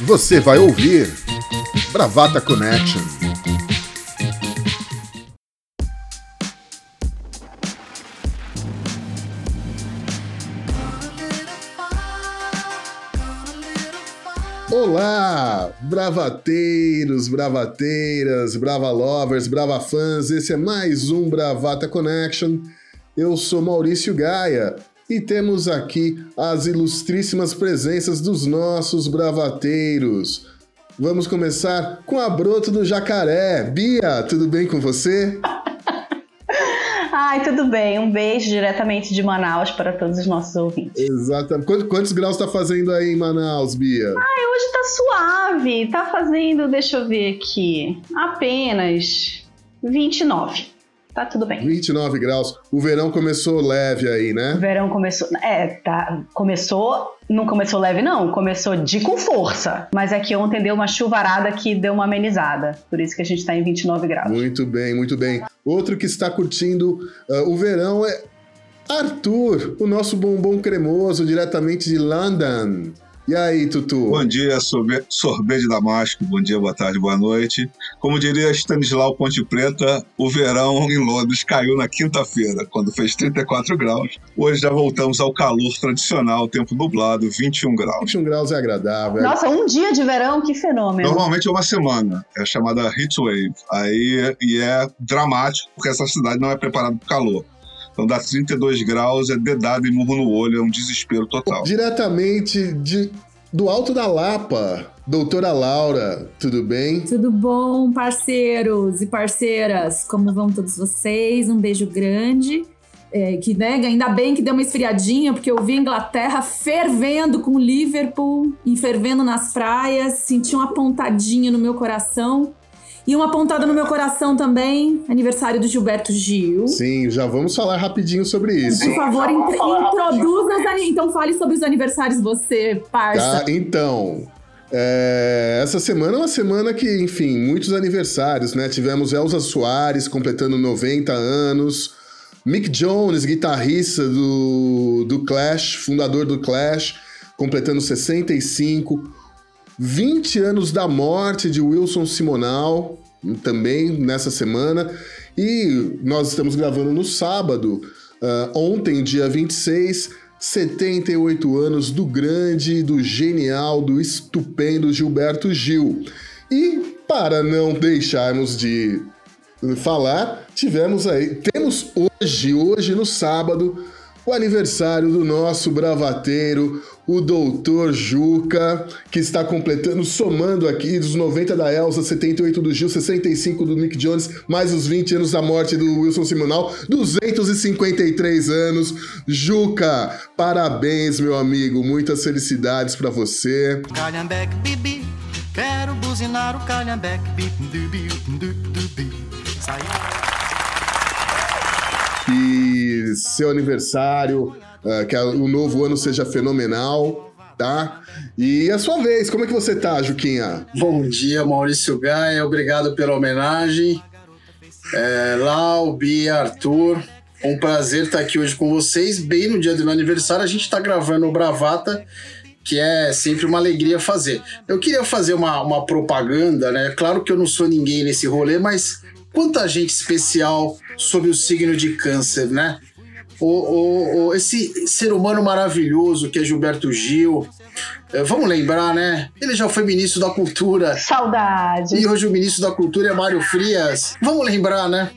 você vai ouvir Bravata Connection. Olá, bravateiros, bravateiras, brava lovers, brava fãs. Esse é mais um Bravata Connection. Eu sou Maurício Gaia e temos aqui as ilustríssimas presenças dos nossos bravateiros. Vamos começar com a Broto do Jacaré. Bia, tudo bem com você? Ai, tudo bem. Um beijo diretamente de Manaus para todos os nossos ouvintes. Exatamente. Quantos, quantos graus está fazendo aí em Manaus, Bia? Ai, hoje tá suave. Tá fazendo, deixa eu ver aqui, apenas 29 tá tudo bem. 29 graus. O verão começou leve aí, né? O verão começou. É, tá. Começou. Não começou leve, não. Começou de com força. Mas é que ontem deu uma chuvarada que deu uma amenizada. Por isso que a gente tá em 29 graus. Muito bem, muito bem. Outro que está curtindo uh, o verão é Arthur, o nosso bombom cremoso diretamente de London. E aí, Tutu? Bom dia, sorbet de Damasco. Bom dia, boa tarde, boa noite. Como diria Stanislau Ponte Preta, o verão em Londres caiu na quinta-feira, quando fez 34 graus. Hoje já voltamos ao calor tradicional, tempo nublado, 21 graus. 21 graus é agradável. Nossa, um dia de verão, que fenômeno. Normalmente é uma semana, é chamada heat wave. Aí, e é dramático, porque essa cidade não é preparada para o calor. Então dá 32 graus, é dedado e murro no olho, é um desespero total. Diretamente de, do Alto da Lapa, doutora Laura, tudo bem? Tudo bom, parceiros e parceiras? Como vão todos vocês? Um beijo grande. É, que né, ainda bem que deu uma esfriadinha, porque eu vi a Inglaterra fervendo com Liverpool e fervendo nas praias, senti uma pontadinha no meu coração. E uma pontada no meu coração também, aniversário do Gilberto Gil. Sim, já vamos falar rapidinho sobre isso. Por favor, introduza os Então fale sobre os aniversários você, parça. Tá, então... É, essa semana é uma semana que, enfim, muitos aniversários, né? Tivemos Elza Soares completando 90 anos, Mick Jones, guitarrista do, do Clash, fundador do Clash, completando 65, 20 anos da morte de Wilson Simonal, também nessa semana. E nós estamos gravando no sábado, uh, ontem, dia 26, 78 anos do grande, do genial, do estupendo Gilberto Gil. E para não deixarmos de falar, tivemos aí, temos hoje, hoje no sábado, o aniversário do nosso bravateiro, o doutor Juca, que está completando, somando aqui dos 90 da Elsa, 78 do Gil, 65 do Nick Jones, mais os 20 anos da morte do Wilson Simonal, 253 anos. Juca, parabéns, meu amigo, muitas felicidades para você. Calhambeque, bibi, quero buzinar o calhambeque, bibi, dubi, Que seu aniversário uh, que o novo ano seja fenomenal, tá? E a sua vez, como é que você tá, Juquinha? Bom dia, Maurício Gaia, obrigado pela homenagem. É, Lau, Bia, Arthur, um prazer estar aqui hoje com vocês, bem no dia do meu aniversário. A gente está gravando o Bravata, que é sempre uma alegria fazer. Eu queria fazer uma, uma propaganda, né? Claro que eu não sou ninguém nesse rolê, mas quanta gente especial sobre o signo de câncer, né? O, o, esse ser humano maravilhoso que é Gilberto Gil. É, vamos lembrar, né? Ele já foi ministro da Cultura. Saudade. E hoje o ministro da Cultura é Mário Frias. Vamos lembrar, né?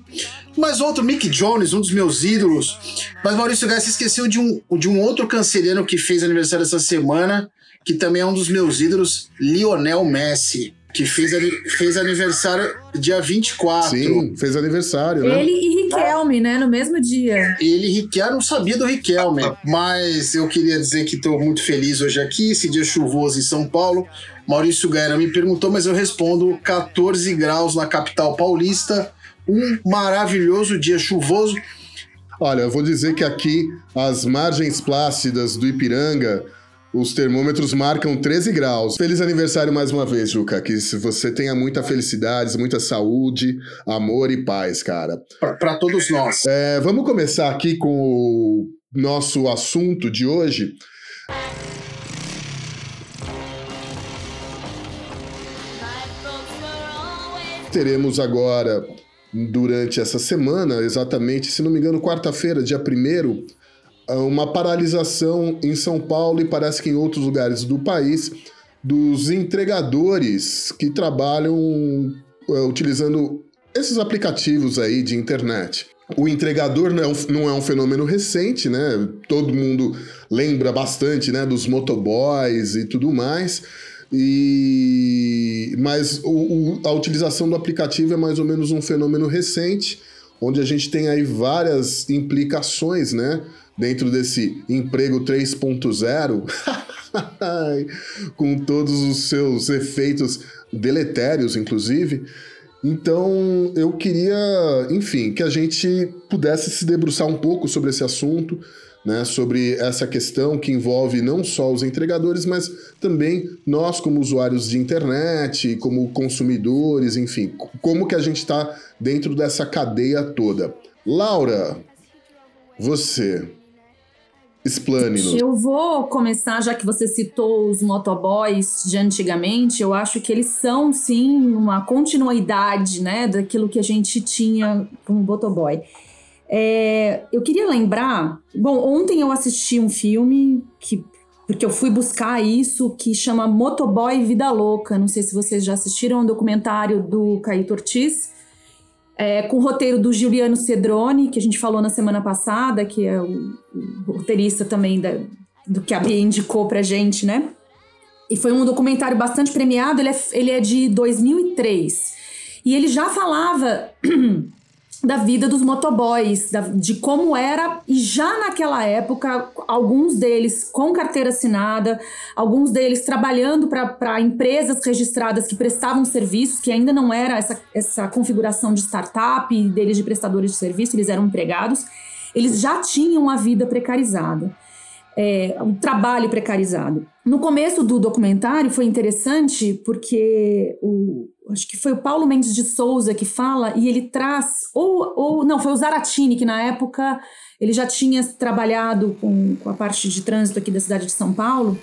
Mas outro, Mick Jones, um dos meus ídolos. Mas Maurício Gás se esqueceu de um, de um outro canceriano que fez aniversário essa semana, que também é um dos meus ídolos, Lionel Messi que fez, fez aniversário dia 24. Sim, fez aniversário, né? Ele e Riquelme, né? No mesmo dia. Ele e Riquelme, não sabia do Riquelme, mas eu queria dizer que estou muito feliz hoje aqui, esse dia chuvoso em São Paulo. Maurício Guerra me perguntou, mas eu respondo: 14 graus na capital paulista, um maravilhoso dia chuvoso. Olha, eu vou dizer que aqui as margens plácidas do Ipiranga os termômetros marcam 13 graus. Feliz aniversário mais uma vez, Juca. Que você tenha muita felicidade, muita saúde, amor e paz, cara. Para todos nós. É, vamos começar aqui com o nosso assunto de hoje. Teremos agora, durante essa semana, exatamente, se não me engano, quarta-feira, dia 1 uma paralisação em São Paulo e parece que em outros lugares do país dos entregadores que trabalham uh, utilizando esses aplicativos aí de internet. O entregador não é, um, não é um fenômeno recente, né? Todo mundo lembra bastante, né, dos motoboys e tudo mais. E mas o, o, a utilização do aplicativo é mais ou menos um fenômeno recente, onde a gente tem aí várias implicações, né? Dentro desse emprego 3.0, com todos os seus efeitos deletérios, inclusive. Então, eu queria, enfim, que a gente pudesse se debruçar um pouco sobre esse assunto, né, sobre essa questão que envolve não só os entregadores, mas também nós como usuários de internet, como consumidores, enfim, como que a gente está dentro dessa cadeia toda. Laura, você, Explane-nos. Eu vou começar, já que você citou os motoboys de antigamente, eu acho que eles são, sim, uma continuidade, né, daquilo que a gente tinha como motoboy. É, eu queria lembrar, bom, ontem eu assisti um filme que porque eu fui buscar isso que chama Motoboy Vida Louca. Não sei se vocês já assistiram, é um documentário do Caíto Ortiz é, com o roteiro do Giuliano Cedrone, que a gente falou na semana passada, que é o, o roteirista também da, do que a Bia indicou pra gente, né? E foi um documentário bastante premiado, ele é, ele é de 2003. E ele já falava da vida dos motoboys, da, de como era, e já naquela época, alguns deles com carteira assinada, alguns deles trabalhando para empresas registradas que prestavam serviços, que ainda não era essa, essa configuração de startup deles de prestadores de serviço, eles eram empregados, eles já tinham a vida precarizada. É, um trabalho precarizado. No começo do documentário foi interessante porque o, acho que foi o Paulo Mendes de Souza que fala, e ele traz, ou, ou não, foi o Zaratini, que na época ele já tinha trabalhado com, com a parte de trânsito aqui da cidade de São Paulo.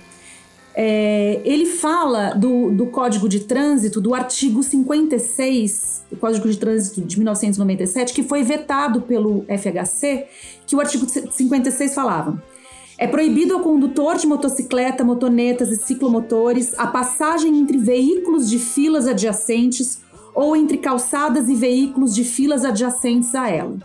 É, ele fala do, do Código de Trânsito, do artigo 56, do Código de Trânsito de 1997, que foi vetado pelo FHC, que o artigo 56 falava. É proibido ao condutor de motocicleta, motonetas e ciclomotores a passagem entre veículos de filas adjacentes ou entre calçadas e veículos de filas adjacentes a ela.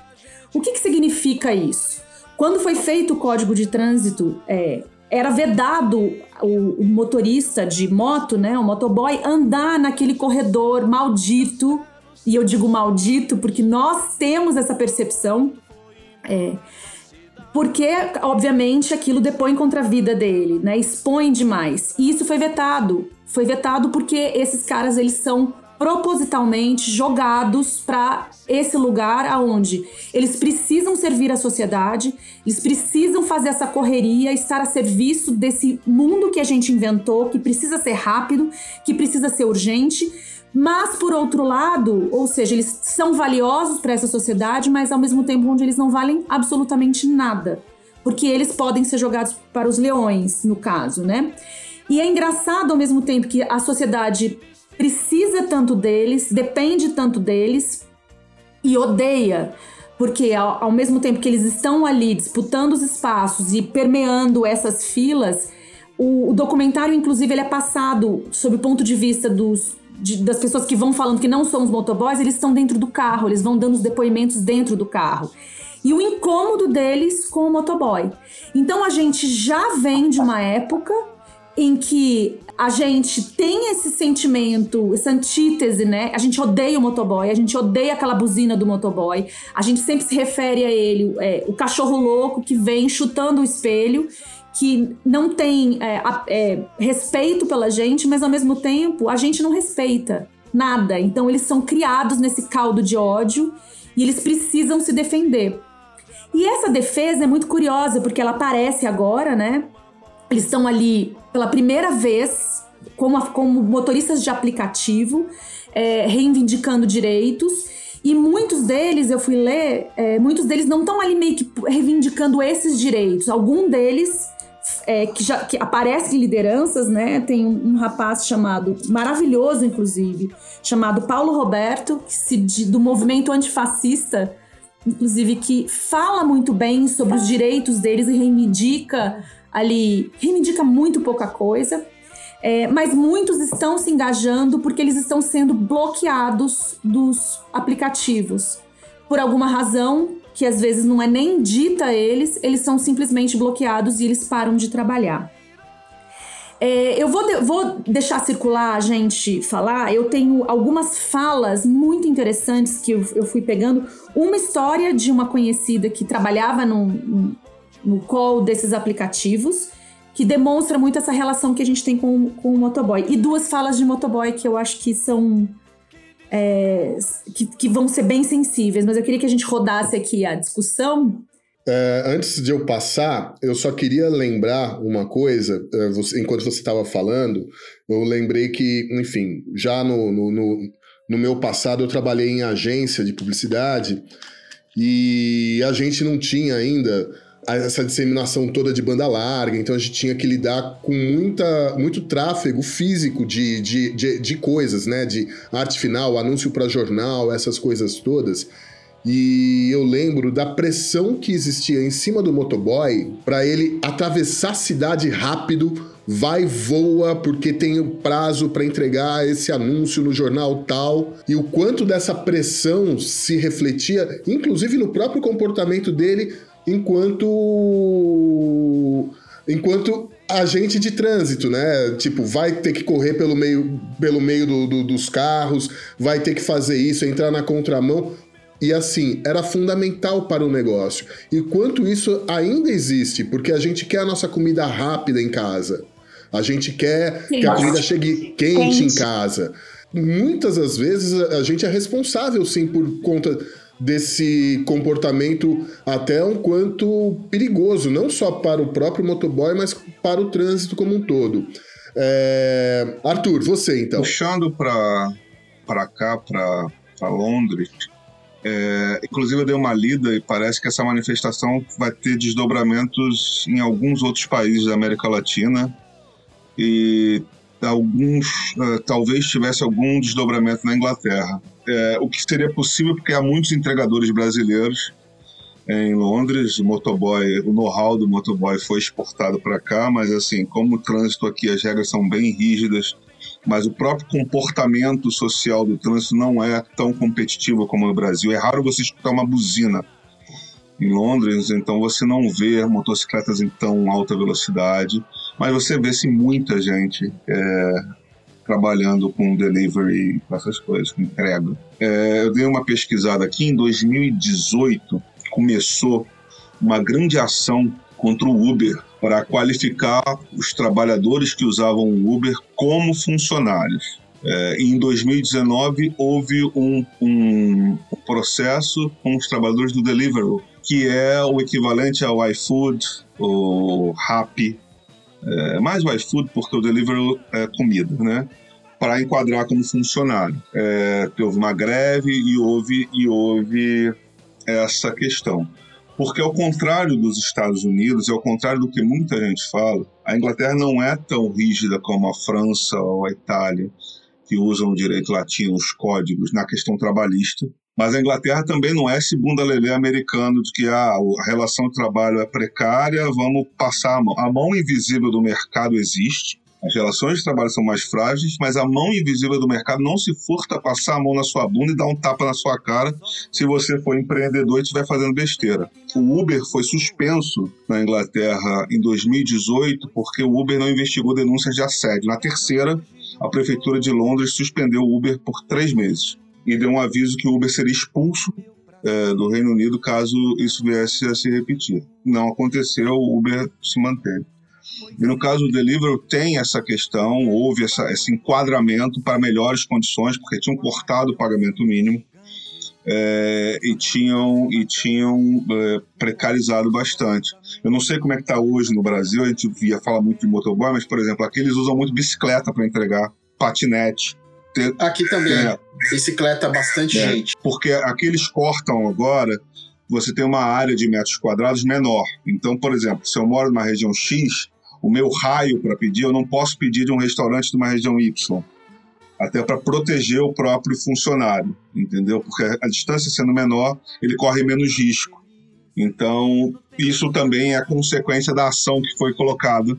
O que, que significa isso? Quando foi feito o Código de Trânsito, é, era vedado o, o, motorista de moto, né, o motoboy, andar naquele corredor maldito. E eu digo maldito porque nós temos essa percepção. É, porque, obviamente, aquilo depõe contra a vida dele, né? Expõe demais. E isso foi vetado. Foi vetado porque esses caras, eles são propositalmente jogados para esse lugar aonde eles precisam servir a sociedade, eles precisam fazer essa correria, estar a serviço desse mundo que a gente inventou, que precisa ser rápido, que precisa ser urgente, mas, por outro lado, ou seja, eles são valiosos para essa sociedade, mas ao mesmo tempo onde eles não valem absolutamente nada. Porque eles podem ser jogados para os leões, no caso, né? E é engraçado ao mesmo tempo que a sociedade precisa tanto deles, depende tanto deles e odeia. Porque ao, ao mesmo tempo que eles estão ali disputando os espaços e permeando essas filas, o, o documentário, inclusive, ele é passado sob o ponto de vista dos, de, das pessoas que vão falando que não são os motoboys, eles estão dentro do carro, eles vão dando os depoimentos dentro do carro. E o incômodo deles com o motoboy. Então a gente já vem de uma época em que a gente tem esse sentimento, essa antítese, né? A gente odeia o motoboy, a gente odeia aquela buzina do motoboy, a gente sempre se refere a ele, é, o cachorro louco que vem chutando o espelho que não tem é, é, respeito pela gente, mas ao mesmo tempo a gente não respeita nada. Então eles são criados nesse caldo de ódio e eles precisam se defender. E essa defesa é muito curiosa porque ela aparece agora, né? Eles estão ali pela primeira vez como, como motoristas de aplicativo, é, reivindicando direitos. E muitos deles, eu fui ler, é, muitos deles não estão ali meio que reivindicando esses direitos. Algum deles é, que, já, que aparecem lideranças, né? Tem um, rapaz chamado, maravilhoso inclusive, chamado Paulo Roberto, se, de, do movimento antifascista, inclusive, que fala muito bem sobre os direitos deles e reivindica ali, reivindica muito pouca coisa. É, mas muitos estão se engajando porque eles estão sendo bloqueados dos aplicativos. Por alguma razão que às vezes não é nem dita a eles, eles são simplesmente bloqueados e eles param de trabalhar. É, eu vou, de, vou deixar circular a gente falar. Eu tenho algumas falas muito interessantes que eu, eu fui pegando. Uma história de uma conhecida que trabalhava no, call desses aplicativos que demonstra muito essa relação que a gente tem com, com o motoboy. E duas falas de motoboy que eu acho que são. É, que, que vão ser bem sensíveis, mas eu queria que a gente rodasse aqui a discussão. É, antes de eu passar, eu só queria lembrar uma coisa, é, você, enquanto você estava falando, eu lembrei que, enfim, já no, no, no, no meu passado eu trabalhei em agência de publicidade e a gente não tinha ainda essa disseminação toda de banda larga, então a gente tinha que lidar com muita, muito tráfego físico de, de, de, de coisas, né? De arte final, anúncio para jornal, essas coisas todas. E eu lembro da pressão que existia em cima do motoboy para ele atravessar a cidade rápido, vai voa porque tem o prazo para entregar esse anúncio no jornal tal, e o quanto dessa pressão se refletia, inclusive no próprio comportamento dele enquanto enquanto agente de trânsito, né? Tipo, vai ter que correr pelo meio, pelo meio do, do, dos carros, vai ter que fazer isso, entrar na contramão. E assim, era fundamental para o negócio. E quanto isso ainda existe, porque a gente quer a nossa comida rápida em casa. A gente quer Sim. que a comida chegue quente, quente em casa. Muitas das vezes a gente é responsável, sim, por conta desse comportamento até um quanto perigoso, não só para o próprio motoboy, mas para o trânsito como um todo. É... Arthur, você então. Puxando para cá, para Londres, é, inclusive eu dei uma lida e parece que essa manifestação vai ter desdobramentos em alguns outros países da América Latina e alguns uh, talvez tivesse algum desdobramento na Inglaterra é, o que seria possível porque há muitos entregadores brasileiros em Londres, o motoboy, o know-how do motoboy foi exportado para cá, mas assim, como o trânsito aqui, as regras são bem rígidas, mas o próprio comportamento social do trânsito não é tão competitivo como no Brasil. É raro você escutar uma buzina em Londres, então você não vê motocicletas em tão alta velocidade, mas você vê sim muita gente é, trabalhando com delivery, com essas coisas, com entrega. É, eu dei uma pesquisada aqui, em 2018 começou uma grande ação contra o Uber para qualificar os trabalhadores que usavam o Uber como funcionários. É, em 2019 houve um, um, processo com os trabalhadores do Deliveroo, que é o equivalente ao iFood, o Rappi, é, mais o iFood, porque o delivery é comida, né? Para enquadrar como funcionário. É, houve uma greve e houve, e houve essa questão. Porque, ao contrário dos Estados Unidos, ao contrário do que muita gente fala, a Inglaterra não é tão rígida como a França ou a Itália, que usam o direito latino, os códigos, na questão trabalhista. Mas a Inglaterra também não é esse bunda lelê americano de que ah, a relação de trabalho é precária, vamos passar a mão. A mão invisível do mercado existe, as relações de trabalho são mais frágeis, mas a mão invisível do mercado não se furta a passar a mão na sua bunda e dar um tapa na sua cara se você for empreendedor e estiver fazendo besteira. O Uber foi suspenso na Inglaterra em 2018 porque o Uber não investigou denúncias de assédio. Na terceira, a prefeitura de Londres suspendeu o Uber por três meses e deu um aviso que o Uber seria expulso é, do Reino Unido caso isso viesse a se repetir. Não aconteceu, o Uber se manteve. E no caso do Deliveroo tem essa questão, houve essa, esse enquadramento para melhores condições, porque tinham cortado o pagamento mínimo é, e tinham, e tinham é, precarizado bastante. Eu não sei como é que está hoje no Brasil, a gente via falar muito de motoboy, mas, por exemplo, aqui eles usam muito bicicleta para entregar, patinete. Aqui também. É, bicicleta, bastante é, gente. Porque aqui eles cortam agora, você tem uma área de metros quadrados menor. Então, por exemplo, se eu moro numa região X, o meu raio para pedir, eu não posso pedir de um restaurante de uma região Y. Até para proteger o próprio funcionário, entendeu? Porque a distância sendo menor, ele corre menos risco. Então, isso também é consequência da ação que foi colocada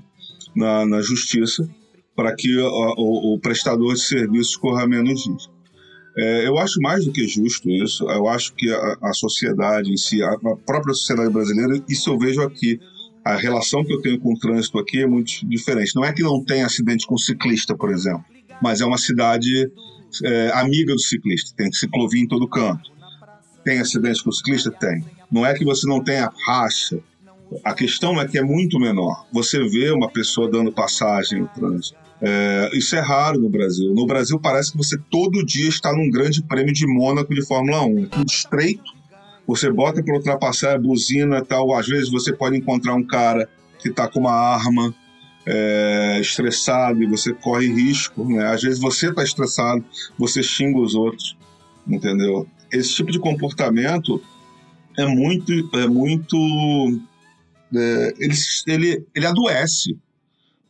na, na justiça para que o, o, o, prestador de serviços corra menos risco. É, eu acho mais do que justo isso. Eu acho que a, a sociedade em si, a, a, própria sociedade brasileira, isso eu vejo aqui. A relação que eu tenho com o trânsito aqui é muito diferente. Não é que não tem acidente com ciclista, por exemplo, mas é uma cidade é, amiga do ciclista. Tem ciclovia em todo canto. Tem acidente com ciclista? Tem. Não é que você não tenha racha. A questão é que é muito menor. Você vê uma pessoa dando passagem no trânsito é, isso é raro no Brasil. No Brasil parece que você todo dia está num grande prêmio de Mônaco de Fórmula 1. É tudo estreito, você bota para ultrapassar a buzina tal. Às vezes você pode encontrar um cara que está com uma arma é, estressado e você corre risco. Né? Às vezes você está estressado, você xinga os outros, entendeu? Esse tipo de comportamento é muito, é muito, é, ele, ele, ele adoece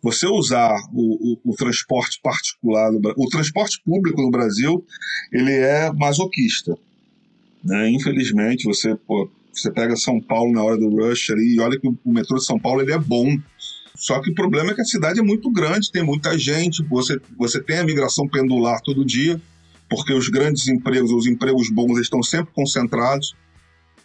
você usar o, o, o transporte particular, no, o transporte público no Brasil, ele é masoquista. Né? Infelizmente, você, pô, você pega São Paulo na hora do rush ali, e olha que o, o metrô de São Paulo ele é bom. Só que o problema é que a cidade é muito grande, tem muita gente, você, você tem a migração pendular todo dia, porque os grandes empregos, os empregos bons estão sempre concentrados.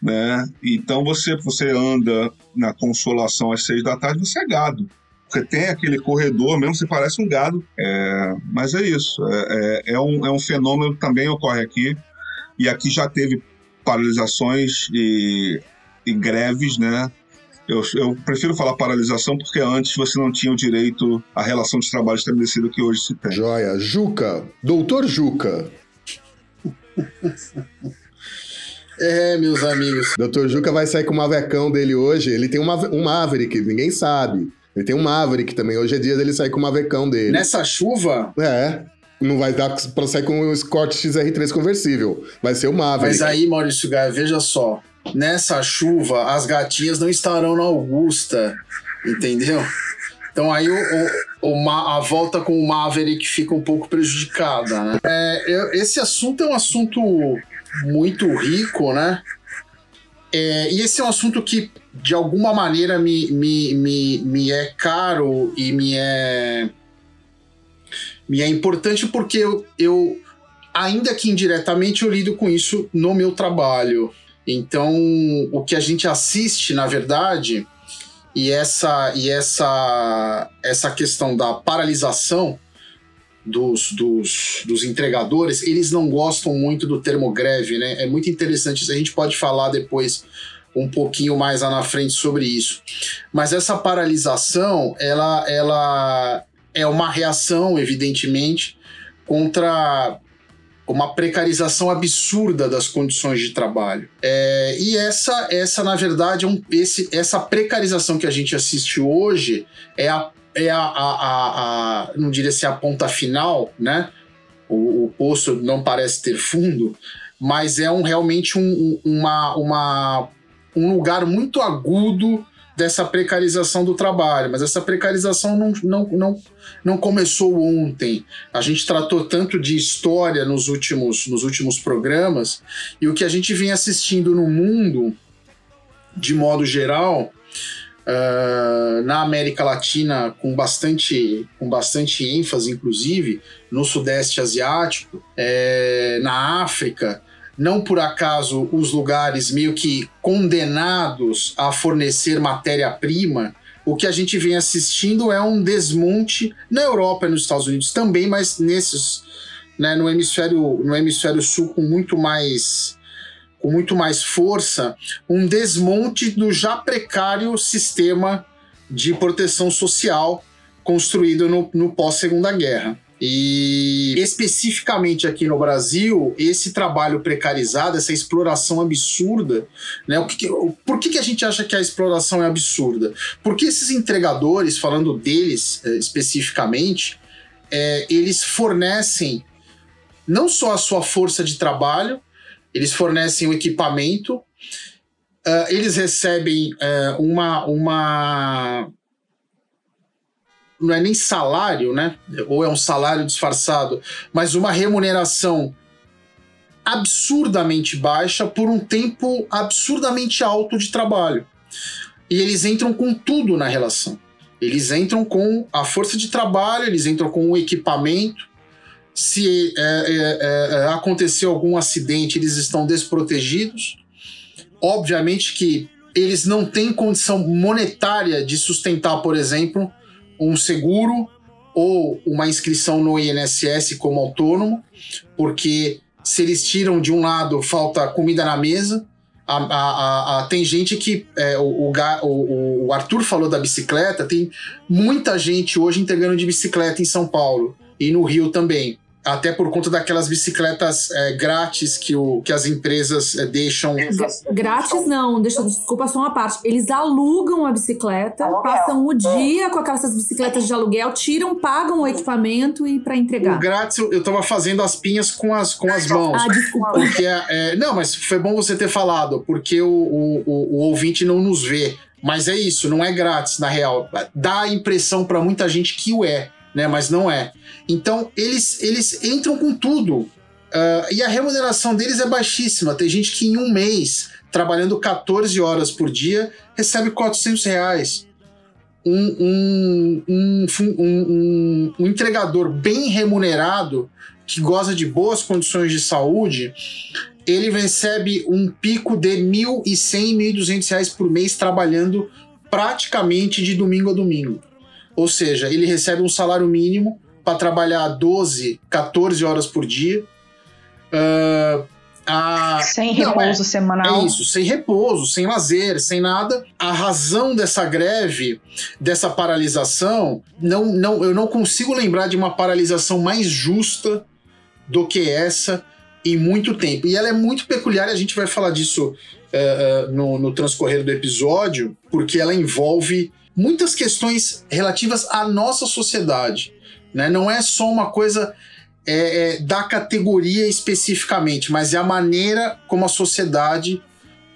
Né? Então você, você anda na consolação às seis da tarde, você é gado. Porque tem aquele corredor mesmo, você parece um gado. É, mas é isso. É, é, é, um, é um fenômeno que também ocorre aqui. E aqui já teve paralisações e, e greves, né? Eu, eu, prefiro falar paralisação porque antes você não tinha o direito à relação de trabalho estabelecida que hoje se tem. Joia. Juca, doutor Juca. É, meus amigos. Doutor Juca vai sair com o mavecão dele hoje. Ele tem uma, um Maverick, ninguém sabe. Ele tem um Maverick também. Hoje é dia dele sair com o Mavecão dele. Nessa chuva? É. Não vai dar pra sair com o Escort XR3 conversível. Vai ser o Maverick. Mas aí, Maurício Gaia, veja só. Nessa chuva, as gatinhas não estarão na Augusta. Entendeu? Então aí o, o, o, a volta com o Maverick fica um pouco prejudicada, né? É, eu, esse assunto é um assunto muito rico, né? É, e esse é um assunto que de alguma maneira me, me, me, me é caro e me é me é importante porque eu, eu ainda que indiretamente eu lido com isso no meu trabalho. Então, o que a gente assiste, na verdade, e essa e essa essa questão da paralisação dos, dos, dos entregadores, eles não gostam muito do termo greve, né? É muito interessante isso. A gente pode falar depois um pouquinho mais lá na frente sobre isso. Mas essa paralisação, ela, ela é uma reação, evidentemente, contra uma precarização absurda das condições de trabalho. É, e essa, essa na verdade, é um, esse, essa precarização que a gente assiste hoje é a, é a, a, a, não diria se a ponta final, né? O, o poço não parece ter fundo, mas é um, realmente um, uma, uma um lugar muito agudo dessa precarização do trabalho, mas essa precarização não, não, não, não começou ontem. A gente tratou tanto de história nos últimos, nos últimos programas, e o que a gente vem assistindo no mundo, de modo geral, uh, na América Latina, com bastante, com bastante ênfase, inclusive, no Sudeste Asiático, é, na África, não por acaso os lugares meio que condenados a fornecer matéria-prima, o que a gente vem assistindo é um desmonte na Europa e nos Estados Unidos também, mas nesses, né, no hemisfério no hemisfério sul com muito mais com muito mais força, um desmonte do já precário sistema de proteção social construído no, no pós Segunda Guerra. E especificamente aqui no Brasil, esse trabalho precarizado, essa exploração absurda, né? O que, por que, que a gente acha que a exploração é absurda? Porque esses entregadores, falando deles eh, especificamente, é, eles fornecem não só a sua força de trabalho, eles fornecem o equipamento, uh, eles recebem uh, uma, uma não é nem salário, né? Ou é um salário disfarçado, mas uma remuneração absurdamente baixa por um tempo absurdamente alto de trabalho. E eles entram com tudo na relação. Eles entram com a força de trabalho, eles entram com o equipamento. Se é, é, é, acontecer algum acidente, eles estão desprotegidos. Obviamente que eles não têm condição monetária de sustentar, por exemplo, um seguro ou uma inscrição no INSS como autônomo, porque se eles tiram de um lado, falta comida na mesa. A, a, a, tem gente que. É, o, o, o Arthur falou da bicicleta, tem muita gente hoje entregando de bicicleta em São Paulo e no Rio também até por conta daquelas bicicletas é, grátis que, o, que as empresas é, deixam. Grátis não, deixa, desculpa só uma parte. Eles alugam a bicicleta, aluguel. passam o dia com aquelas bicicletas de aluguel, tiram, pagam o equipamento e para entregar. O grátis eu, eu tava fazendo as pinhas com as, com as mãos. Ah, desculpa. Porque, é, não, mas foi bom você ter falado, porque o, o, o, o ouvinte não nos vê. Mas é isso, não é grátis, na real. Dá a impressão para muita gente que o é né? Mas não é. Então eles, eles entram com tudo. Uh, e a remuneração deles é baixíssima. Tem gente que em um mês, trabalhando 14 horas por dia, recebe 400 reais. Um, um, um, um, entregador bem remunerado, que goza de boas condições de saúde, ele recebe um pico de R$ 1.100, R$ 1.200 por mês trabalhando praticamente de domingo a domingo. Ou seja, ele recebe um salário mínimo para trabalhar 12, 14 horas por dia. Uh, a... Sem repouso não, é, semanal. É isso, sem repouso, sem lazer, sem nada. A razão dessa greve, dessa paralisação, não, não, eu não consigo lembrar de uma paralisação mais justa do que essa em muito tempo. E ela é muito peculiar, e a gente vai falar disso uh, uh, no, no transcorrer do episódio, porque ela envolve muitas questões relativas à nossa sociedade. Né? Não é só uma coisa é, é, da categoria especificamente, mas é a maneira como a sociedade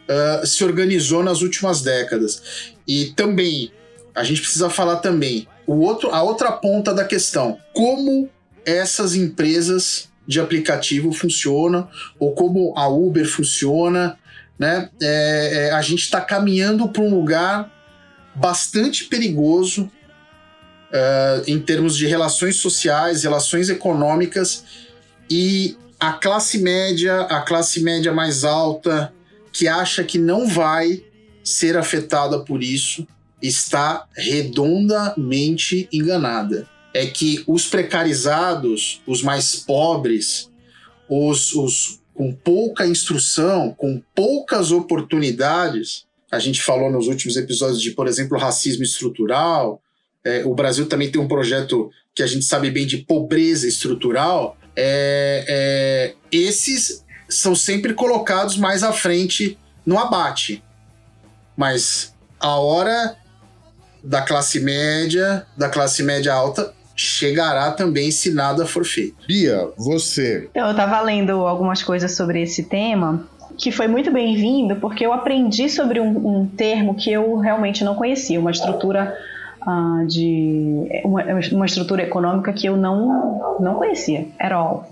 uh, se organizou nas últimas décadas. E também, a gente precisa falar também, o outro, a outra ponta da questão, como essas empresas de aplicativo funcionam, ou como a Uber funciona, né? É, é, a gente está caminhando para um lugar bastante perigoso uh, em termos de relações sociais, relações econômicas e a classe média, a classe média mais alta, que acha que não vai ser afetada por isso, está redondamente enganada. É que os precarizados, os mais pobres, os, os com pouca instrução, com poucas oportunidades, a gente falou nos últimos episódios de, por exemplo, racismo estrutural. É, o Brasil também tem um projeto que a gente sabe bem de pobreza estrutural. É, é, esses são sempre colocados mais à frente no abate. Mas a hora da classe média, da classe média alta, chegará também se nada for feito. Bia, você. Eu estava lendo algumas coisas sobre esse tema que foi muito bem-vindo, porque eu aprendi sobre um, um, termo que eu realmente não conhecia, uma estrutura uh, de uma, uma, estrutura econômica que eu não não conhecia, at all,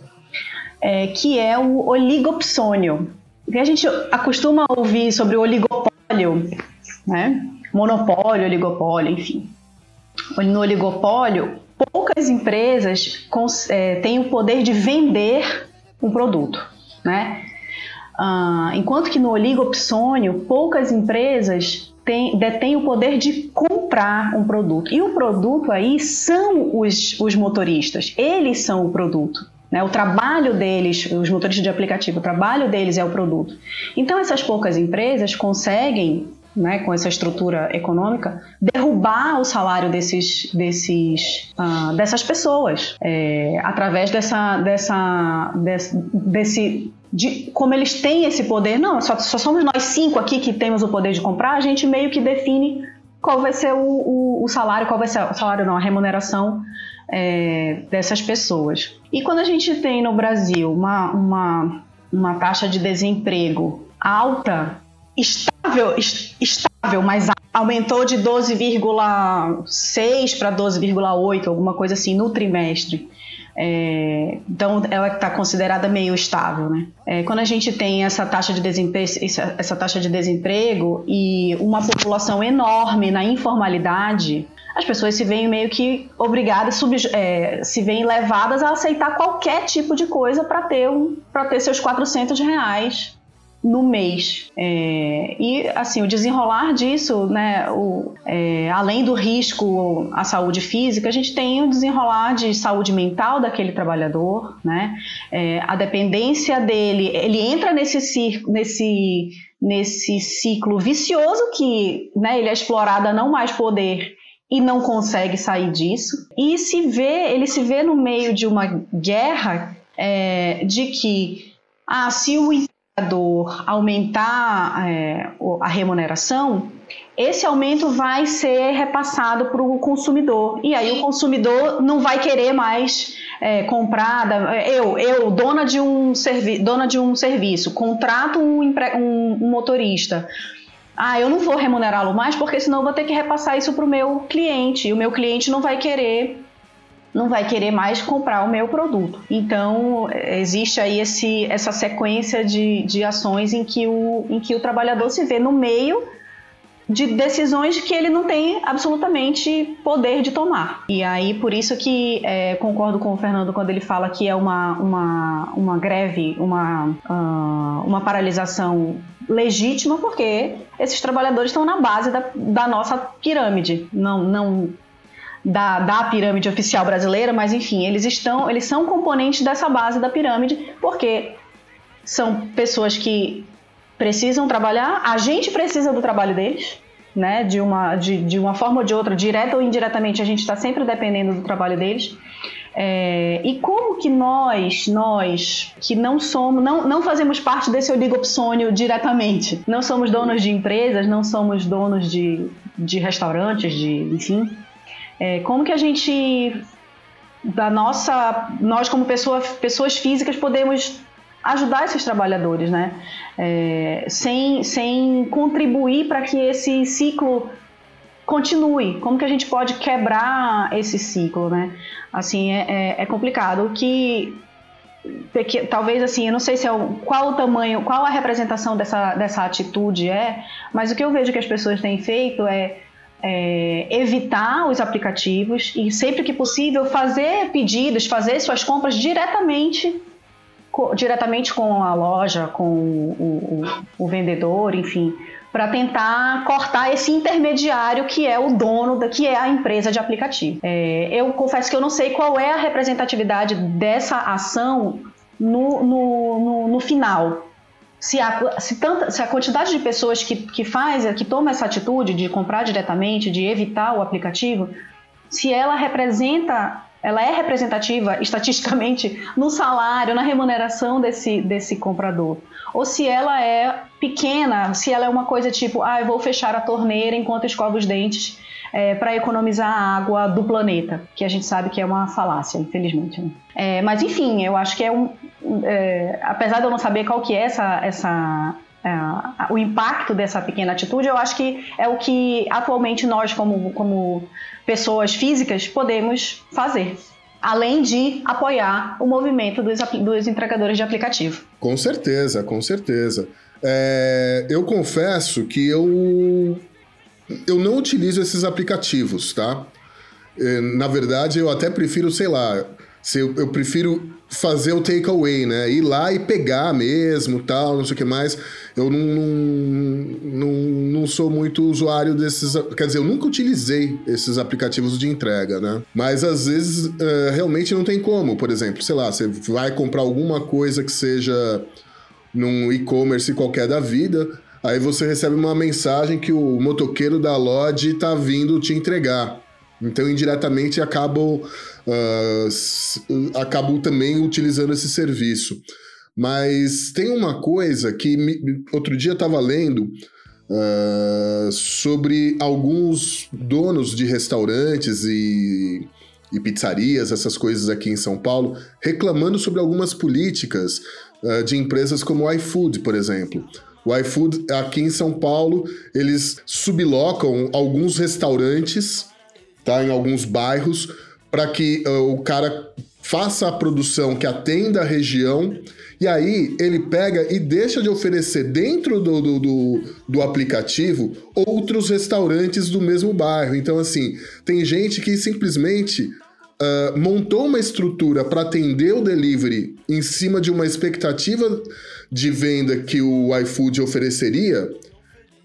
é, que é o oligopsônio. E a gente acostuma ouvir sobre o oligopólio, né? Monopólio, oligopólio, enfim. No oligopólio, poucas empresas é, têm o poder de vender um produto, né? Ah, enquanto que no oligopsônio, poucas empresas têm, detêm o poder de comprar um produto. E o produto aí são os, os motoristas, eles são o produto. Né? O trabalho deles, os motoristas de aplicativo, o trabalho deles é o produto. Então, essas poucas empresas conseguem né, com essa estrutura econômica, derrubar o salário desses, desses, uh, dessas pessoas é, através dessa, dessa, desse, desse de como eles têm esse poder. Não, só, só, somos nós cinco aqui que temos o poder de comprar. A gente meio que define qual vai ser o, o, o salário, qual vai ser o salário não, a remuneração é, dessas pessoas. E quando a gente tem no Brasil uma, uma, uma taxa de desemprego alta, está estável, estável, mas aumentou de 12,6 para 12,8, alguma coisa assim, no trimestre. É, então ela está considerada meio estável, né? É, quando a gente tem essa taxa de desemprego, essa taxa de desemprego e uma população enorme na informalidade, as pessoas se veem meio que obrigadas, sub, é, se veem levadas a aceitar qualquer tipo de coisa para ter, um, ter seus 400 reais no mês. É, e assim, o desenrolar disso, né, o, é, além do risco à saúde física, a gente tem o desenrolar de saúde mental daquele trabalhador, né, é, a dependência dele, ele entra nesse, nesse, nesse ciclo vicioso que né, ele é explorado a não mais poder e não consegue sair disso. E se vê, ele se vê no meio de uma guerra é, de que ah, se o empregador aumentar é, a remuneração, esse aumento vai ser repassado para o consumidor. E aí o consumidor não vai querer mais é, comprar. Eu, eu dona, de um servi dona de um serviço, contrato um, um, um motorista ah, eu não vou remunerá-lo mais porque senão eu vou ter que repassar isso para o meu cliente e o meu cliente não vai querer não vai querer mais comprar o meu produto. Então, existe aí esse, essa sequência de, de ações em que, o, em que o trabalhador se vê no meio de decisões que ele não tem absolutamente poder de tomar. E aí, por isso que é, concordo com o Fernando quando ele fala que é uma, uma, uma greve, uma, uh, uma paralisação legítima porque esses trabalhadores estão na base da, da nossa pirâmide, não, não da, da pirâmide oficial brasileira, mas enfim, eles estão, eles são componentes dessa base da pirâmide porque são pessoas que precisam trabalhar, a gente precisa do trabalho deles, né? De uma, de, de uma forma ou de outra, direta ou indiretamente, a gente está sempre dependendo do trabalho deles. É, e como que nós, nós que não somos, não, não fazemos parte desse oligopsônio diretamente, não somos donos de empresas, não somos donos de, de restaurantes, de, enfim, é, como que a gente, da nossa, nós como pessoa, pessoas físicas podemos ajudar esses trabalhadores, né? É, sem, sem contribuir para que esse ciclo continue? Como que a gente pode quebrar esse ciclo, né? Assim, é, é, é complicado. O que talvez assim, eu não sei se é o, qual o tamanho, qual a representação dessa, dessa atitude é, mas o que eu vejo que as pessoas têm feito é, é, evitar os aplicativos e sempre que possível fazer pedidos, fazer suas compras diretamente diretamente com a loja, com o, o, o vendedor, enfim, para tentar cortar esse intermediário que é o dono da que é a empresa de aplicativo. É, eu confesso que eu não sei qual é a representatividade dessa ação no, no, no, no final. Se a, se, tanta, se a quantidade de pessoas que, que faz, que toma essa atitude de comprar diretamente, de evitar o aplicativo, se ela representa ela é representativa estatisticamente no salário, na remuneração desse, desse comprador. Ou se ela é pequena, se ela é uma coisa tipo, ah, eu vou fechar a torneira enquanto escovo os dentes é, para economizar a água do planeta, que a gente sabe que é uma falácia, infelizmente. Né? É, mas enfim, eu acho que é um. É, apesar de eu não saber qual que é essa, essa é, o impacto dessa pequena atitude, eu acho que é o que atualmente nós, como, como pessoas físicas, podemos fazer. Além de apoiar o movimento dos, dos entregadores de aplicativo. Com certeza, com certeza. É, eu confesso que eu, eu não utilizo esses aplicativos, tá? É, na verdade, eu até prefiro, sei lá, se eu, eu prefiro fazer o takeaway, né? Ir lá e pegar mesmo, tal, não sei o que mais. Eu não, não, não, sou muito usuário desses. Quer dizer, eu nunca utilizei esses aplicativos de entrega, né? Mas às vezes uh, realmente não tem como. Por exemplo, sei lá, você vai comprar alguma coisa que seja num e-commerce qualquer da vida. Aí você recebe uma mensagem que o motoqueiro da Lodge tá vindo te entregar. Então, indiretamente, acabam, uh, acabam também utilizando esse serviço. Mas tem uma coisa que me, outro dia estava lendo uh, sobre alguns donos de restaurantes e, e, pizzarias, essas coisas aqui em São Paulo, reclamando sobre algumas políticas uh, de empresas como o iFood, por exemplo. O iFood aqui em São Paulo, eles sublocam alguns restaurantes, tá, em alguns bairros, para que uh, o cara faça a produção que atenda a região e aí ele pega e deixa de oferecer dentro do, do, do, do, aplicativo outros restaurantes do mesmo bairro. Então, assim, tem gente que simplesmente uh, montou uma estrutura para atender o delivery em cima de uma expectativa de venda que o iFood ofereceria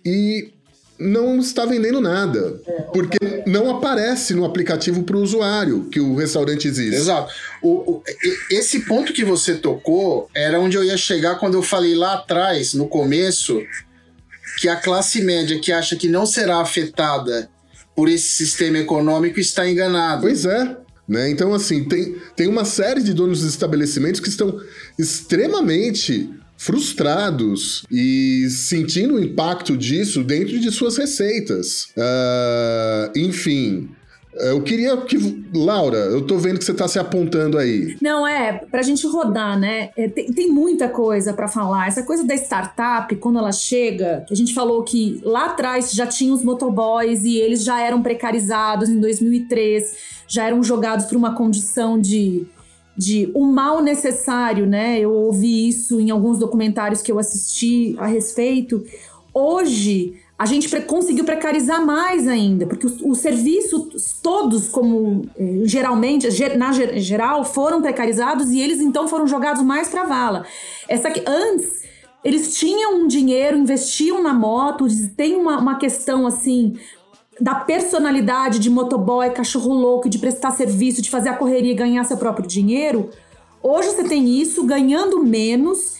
e não está vendendo nada. Porque não aparece no aplicativo para o usuário que o restaurante existe. Exato. O, o, esse ponto que você tocou era onde eu ia chegar quando eu falei lá atrás, no começo, que a classe média que acha que não será afetada por esse sistema econômico está enganada. Pois é. Né? Então, assim, tem, tem uma série de donos de estabelecimentos que estão extremamente frustrados e sentindo o impacto disso dentro de suas receitas. Uh, enfim. Eu queria que. Laura, eu tô vendo que você tá se apontando aí. Não, é, pra gente rodar, né? É, tem, tem, muita coisa para falar. Essa coisa da startup, quando ela chega, a gente falou que lá atrás já tinha os motoboys e eles já eram precarizados em 2003, já eram jogados para uma condição de de o mal necessário, né? Eu ouvi isso em alguns documentários que eu assisti a respeito. Hoje, a gente conseguiu precarizar mais ainda, porque os, os serviços todos, como eh, geralmente, na geral, foram precarizados e eles então foram jogados mais para vala. Essa que antes eles tinham um dinheiro, investiam na moto, tem uma, uma questão assim da personalidade de motoboy, cachorro louco, de prestar serviço, de fazer a correria e ganhar seu próprio dinheiro. Hoje você tem isso ganhando menos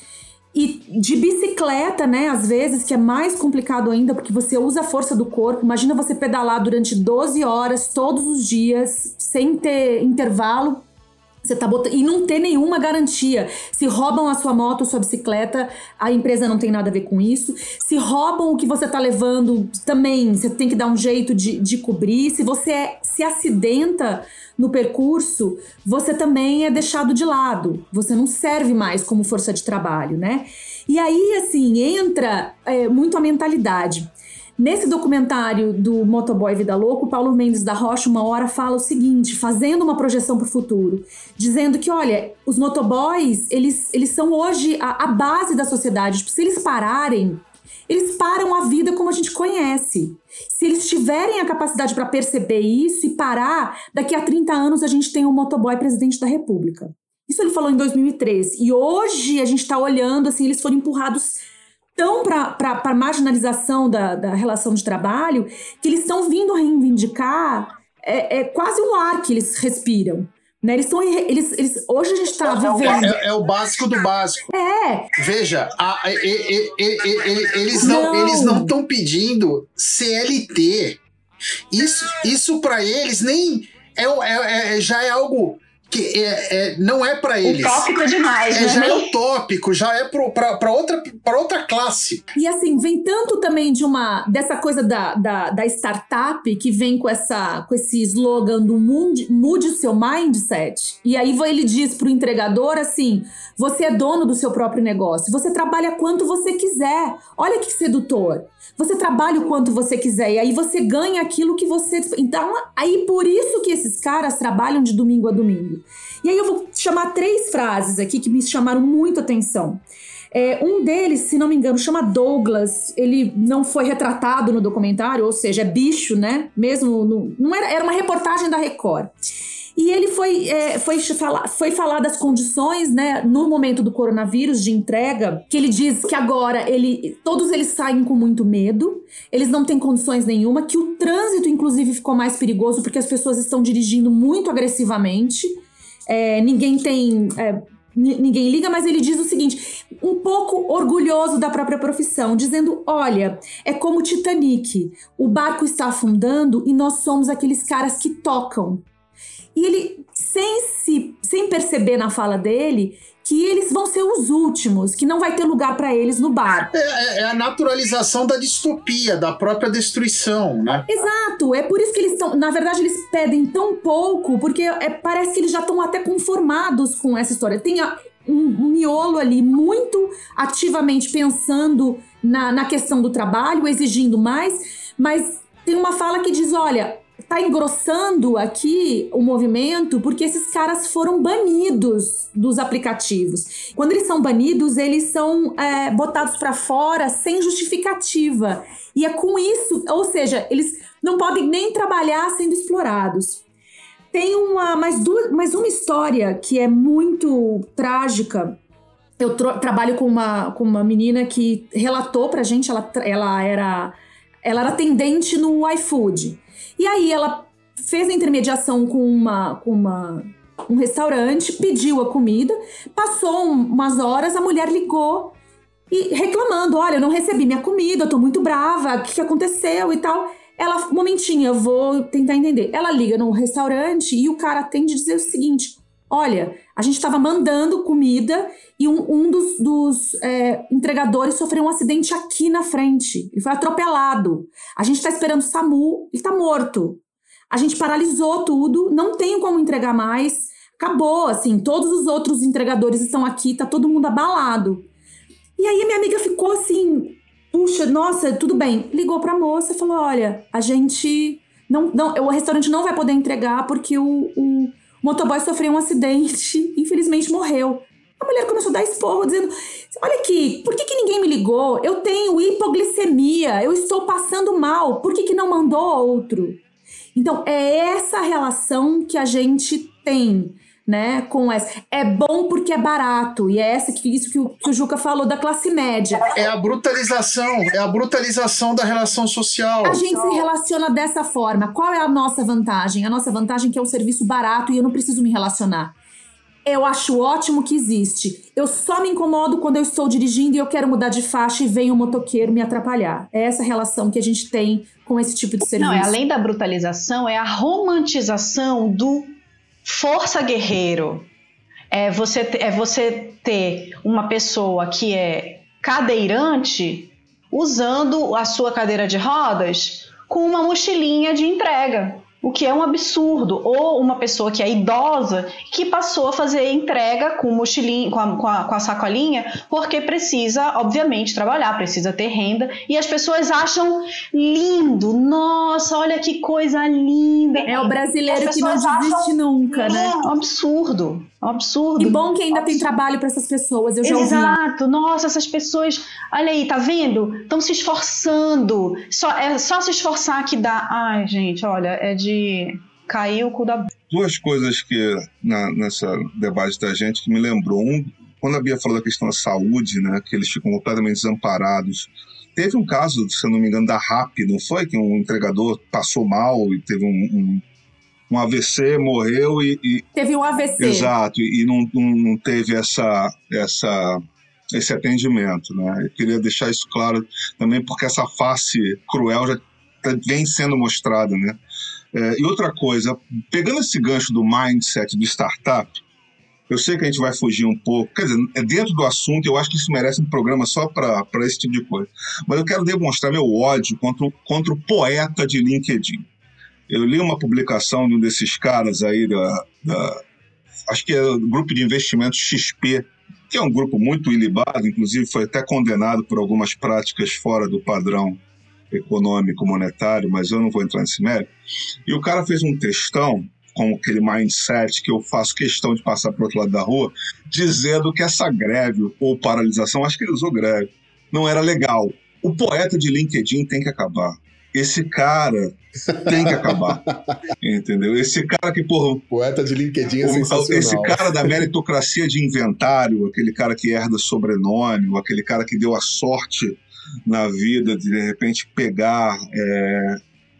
e de bicicleta, né? Às vezes, que é mais complicado ainda, porque você usa a força do corpo. Imagina você pedalar durante 12 horas todos os dias, sem ter intervalo. Você tá botando, e não ter nenhuma garantia. Se roubam a sua moto, sua bicicleta, a empresa não tem nada a ver com isso. Se roubam o que você tá levando, também você tem que dar um jeito de, de cobrir. Se você é, se acidenta no percurso, você também é deixado de lado. Você não serve mais como força de trabalho, né? E aí, assim, entra é, muito a mentalidade. Nesse documentário do Motoboy Vida Louco, Paulo Mendes da Rocha, uma hora, fala o seguinte, fazendo uma projeção para o futuro, dizendo que, olha, os motoboys, eles, eles são hoje a, a base da sociedade. Tipo, se eles pararem, eles param a vida como a gente conhece. Se eles tiverem a capacidade para perceber isso e parar, daqui a 30 anos a gente tem um motoboy presidente da República. Isso ele falou em 2003. E hoje a gente está olhando, assim, eles foram empurrados tão para a marginalização da, da relação de trabalho que eles estão vindo reivindicar é, é quase o ar que eles respiram. Né? Eles estão. Eles, eles, hoje a gente está é, vivendo. É, é, o básico do básico. É. Veja, a, eles não eles não estão pedindo CLT. Isso, isso para eles nem é, é, é, já é algo que é, é, não é para eles. Utópico demais, é, né? Já é utópico, já é para outra, outra classe. E assim, vem tanto também de uma dessa coisa da, da, da startup que vem com, essa, com esse slogan do mude, mude o seu mindset. E aí ele diz pro entregador assim: você é dono do seu próprio negócio, você trabalha quanto você quiser. Olha que sedutor. Você trabalha o quanto você quiser e aí você ganha aquilo que você. Então, aí por isso que esses caras trabalham de domingo a domingo. E aí eu vou chamar três frases aqui que me chamaram muito atenção. É, um deles, se não me engano, chama Douglas. Ele não foi retratado no documentário, ou seja, é bicho, né? Mesmo no, não era, era uma reportagem da Record. E ele foi, é, foi, falar, foi falar das condições, né, no momento do coronavírus de entrega, que ele diz que agora ele, todos eles saem com muito medo, eles não têm condições nenhuma, que o trânsito, inclusive, ficou mais perigoso porque as pessoas estão dirigindo muito agressivamente. É, ninguém tem. É, ninguém liga, mas ele diz o seguinte, um pouco orgulhoso da própria profissão, dizendo: olha, é como o Titanic, o barco está afundando e nós somos aqueles caras que tocam. E ele, sem, se, sem perceber na fala dele, que eles vão ser os últimos, que não vai ter lugar para eles no bar. É, é, é, a naturalização da distopia, da própria destruição, né? Exato, é por isso que eles estão. Na verdade, eles pedem tão pouco, porque é, parece que eles já estão até conformados com essa história. Tem a, um, um miolo ali muito ativamente pensando na, na questão do trabalho, exigindo mais, mas tem uma fala que diz: olha, tá engrossando aqui o movimento porque esses caras foram banidos dos aplicativos. Quando eles são banidos, eles são é, botados para fora sem justificativa. E é com isso, ou seja, eles não podem nem trabalhar sendo explorados. Tem uma mais, duas, mais uma história que é muito trágica. Eu trabalho com uma, com uma menina que relatou pra gente, ela, ela era ela era atendente no iFood. E aí ela fez a intermediação com uma, com uma um restaurante, pediu a comida, passou umas horas, a mulher ligou e reclamando: Olha, eu não recebi minha comida, eu tô muito brava, o que, que aconteceu e tal. Ela, momentinho, eu vou tentar entender. Ela liga no restaurante e o cara atende e o seguinte: Olha, a gente estava mandando comida e um, um dos, dos é, entregadores sofreu um acidente aqui na frente. Ele foi atropelado. A gente está esperando o SAMU, ele está morto. A gente paralisou tudo, não tem como entregar mais. Acabou, assim, todos os outros entregadores estão aqui, tá todo mundo abalado. E aí minha amiga ficou assim, puxa, nossa, tudo bem. Ligou para a moça e falou: olha, a gente. Não, não, o restaurante não vai poder entregar porque o, o o motoboy sofreu um acidente, infelizmente morreu. A mulher começou a dar esporro, dizendo: Olha aqui, por que, que ninguém me ligou? Eu tenho hipoglicemia, eu estou passando mal, por que, que não mandou outro? Então, é essa relação que a gente tem né, com essa. É bom porque é barato, e é essa que isso que o, que o Juca falou da classe média. É a brutalização, é a brutalização da relação social. A gente se relaciona dessa forma. Qual é a nossa vantagem? A nossa vantagem é que é um serviço barato e eu não preciso me relacionar. Eu acho ótimo que existe. Eu só me incomodo quando eu estou dirigindo e eu quero mudar de faixa e vem um motoqueiro me atrapalhar. É essa relação que a gente tem com esse tipo de serviço. Não, é além da brutalização, é a romantização do Força guerreiro é você, é você ter uma pessoa que é cadeirante usando a sua cadeira de rodas com uma mochilinha de entrega o que é um absurdo. Ou uma pessoa que é idosa que passou a fazer entrega com mochilinha, com a, com a, com a sacolinha, porque precisa, obviamente, trabalhar, precisa ter renda, e as pessoas acham lindo. Nossa, olha que coisa linda. É o brasileiro que não desiste acham, nunca, né? É um absurdo. É um absurdo. E bom que ainda tem trabalho para essas pessoas, eu já Exato. Ouvi. Nossa, essas pessoas, olha aí, tá vendo? Estão se esforçando. Só, é só se esforçar que dá. Ai, gente, olha, é de cair o cu da. Duas coisas que na, nessa debate da gente que me lembrou. Um, quando a Bia falou da questão da saúde, né, que eles ficam completamente desamparados. Teve um caso, se eu não me engano, da RAP, não foi? Que um entregador passou mal e teve um, um um AVC, morreu e, e, Teve um AVC. Exato, e, e não, não, não, teve essa, essa, esse atendimento. Né? Eu queria deixar isso claro também, porque essa face cruel já tá, vem sendo mostrada. Né? É, e outra coisa, pegando esse gancho do mindset de startup, eu sei que a gente vai fugir um pouco, quer dizer, é dentro do assunto, eu acho que isso merece um programa só para esse tipo de coisa. Mas eu quero demonstrar meu ódio contra, contra o poeta de LinkedIn. Eu li uma publicação de um desses caras aí, da, da acho que é o grupo de investimentos XP, que é um grupo muito ilibado, inclusive foi até condenado por algumas práticas fora do padrão econômico monetário, mas eu não vou entrar nesse mérito. E o cara fez um textão com aquele mindset que eu faço questão de passar para outro lado da rua, dizendo que essa greve ou paralisação, acho que ele usou greve, não era legal. O poeta de LinkedIn tem que acabar. Esse cara tem que acabar. entendeu? Esse cara que, porra. Poeta de LinkedIn é sensacional. Esse cara da meritocracia de inventário, aquele cara que herda sobrenome, aquele cara que deu a sorte na vida de de repente pegar é,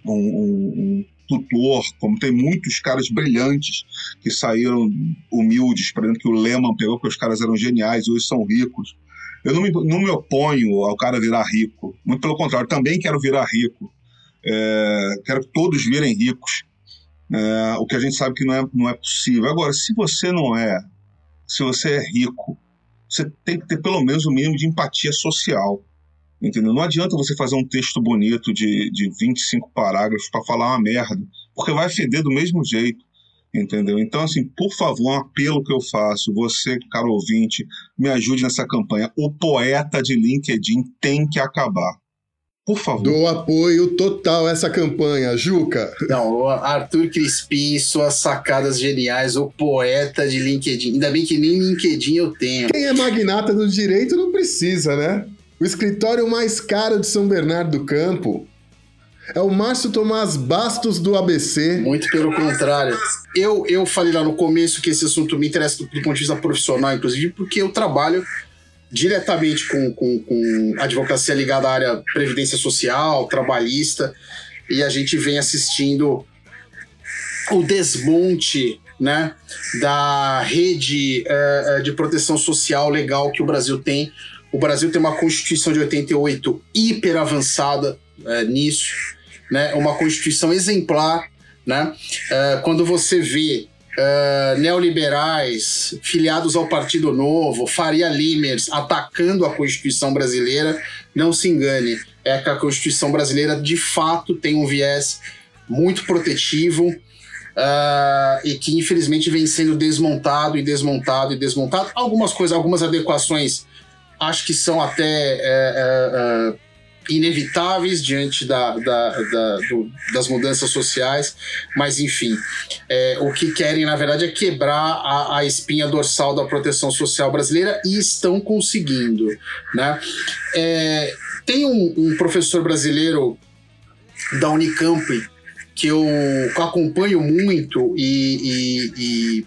um, um, um tutor, como tem muitos caras brilhantes que saíram humildes, por exemplo, que o Lehman pegou, porque os caras eram geniais, hoje são ricos. Eu não me, não me oponho ao cara virar rico, muito pelo contrário, também quero virar rico. É, quero que todos virem ricos. É, o que a gente sabe que não é, não é possível. Agora, se você não é, se você é rico, você tem que ter pelo menos o mínimo de empatia social. Entendeu? Não adianta você fazer um texto bonito de, de 25 parágrafos para falar uma merda, porque vai feder do mesmo jeito. Entendeu? Então, assim, por favor, um apelo que eu faço, você, caro ouvinte, me ajude nessa campanha. O poeta de LinkedIn tem que acabar. Por favor. Dou apoio total a essa campanha, Juca. Não, o Arthur Crispim, suas sacadas geniais, o poeta de LinkedIn. Ainda bem que nem LinkedIn eu tenho. Quem é magnata do direito não precisa, né? O escritório mais caro de São Bernardo do Campo é o Márcio Tomás Bastos do ABC. Muito pelo contrário. Eu, eu falei lá no começo que esse assunto me interessa do, do ponto de vista profissional, inclusive, porque eu trabalho diretamente com, com, com advocacia ligada à área previdência social, trabalhista, e a gente vem assistindo o desmonte né, da rede uh, de proteção social legal que o Brasil tem. O Brasil tem uma Constituição de 88 hiper avançada uh, nisso, né, uma Constituição exemplar. Né? Uh, quando você vê uh, neoliberais filiados ao Partido Novo, Faria Limers atacando a Constituição brasileira, não se engane, é que a Constituição brasileira de fato tem um viés muito protetivo. Uh, e que infelizmente vem sendo desmontado e desmontado e desmontado. Algumas coisas, algumas adequações acho que são até é, inevitáveis diante da, da, da, do, das mudanças sociais, mas enfim, é, o que querem na verdade é quebrar a, a, espinha dorsal da proteção social brasileira e estão conseguindo. Né? É, tem um, um, professor brasileiro da Unicamp que eu acompanho muito e, e, e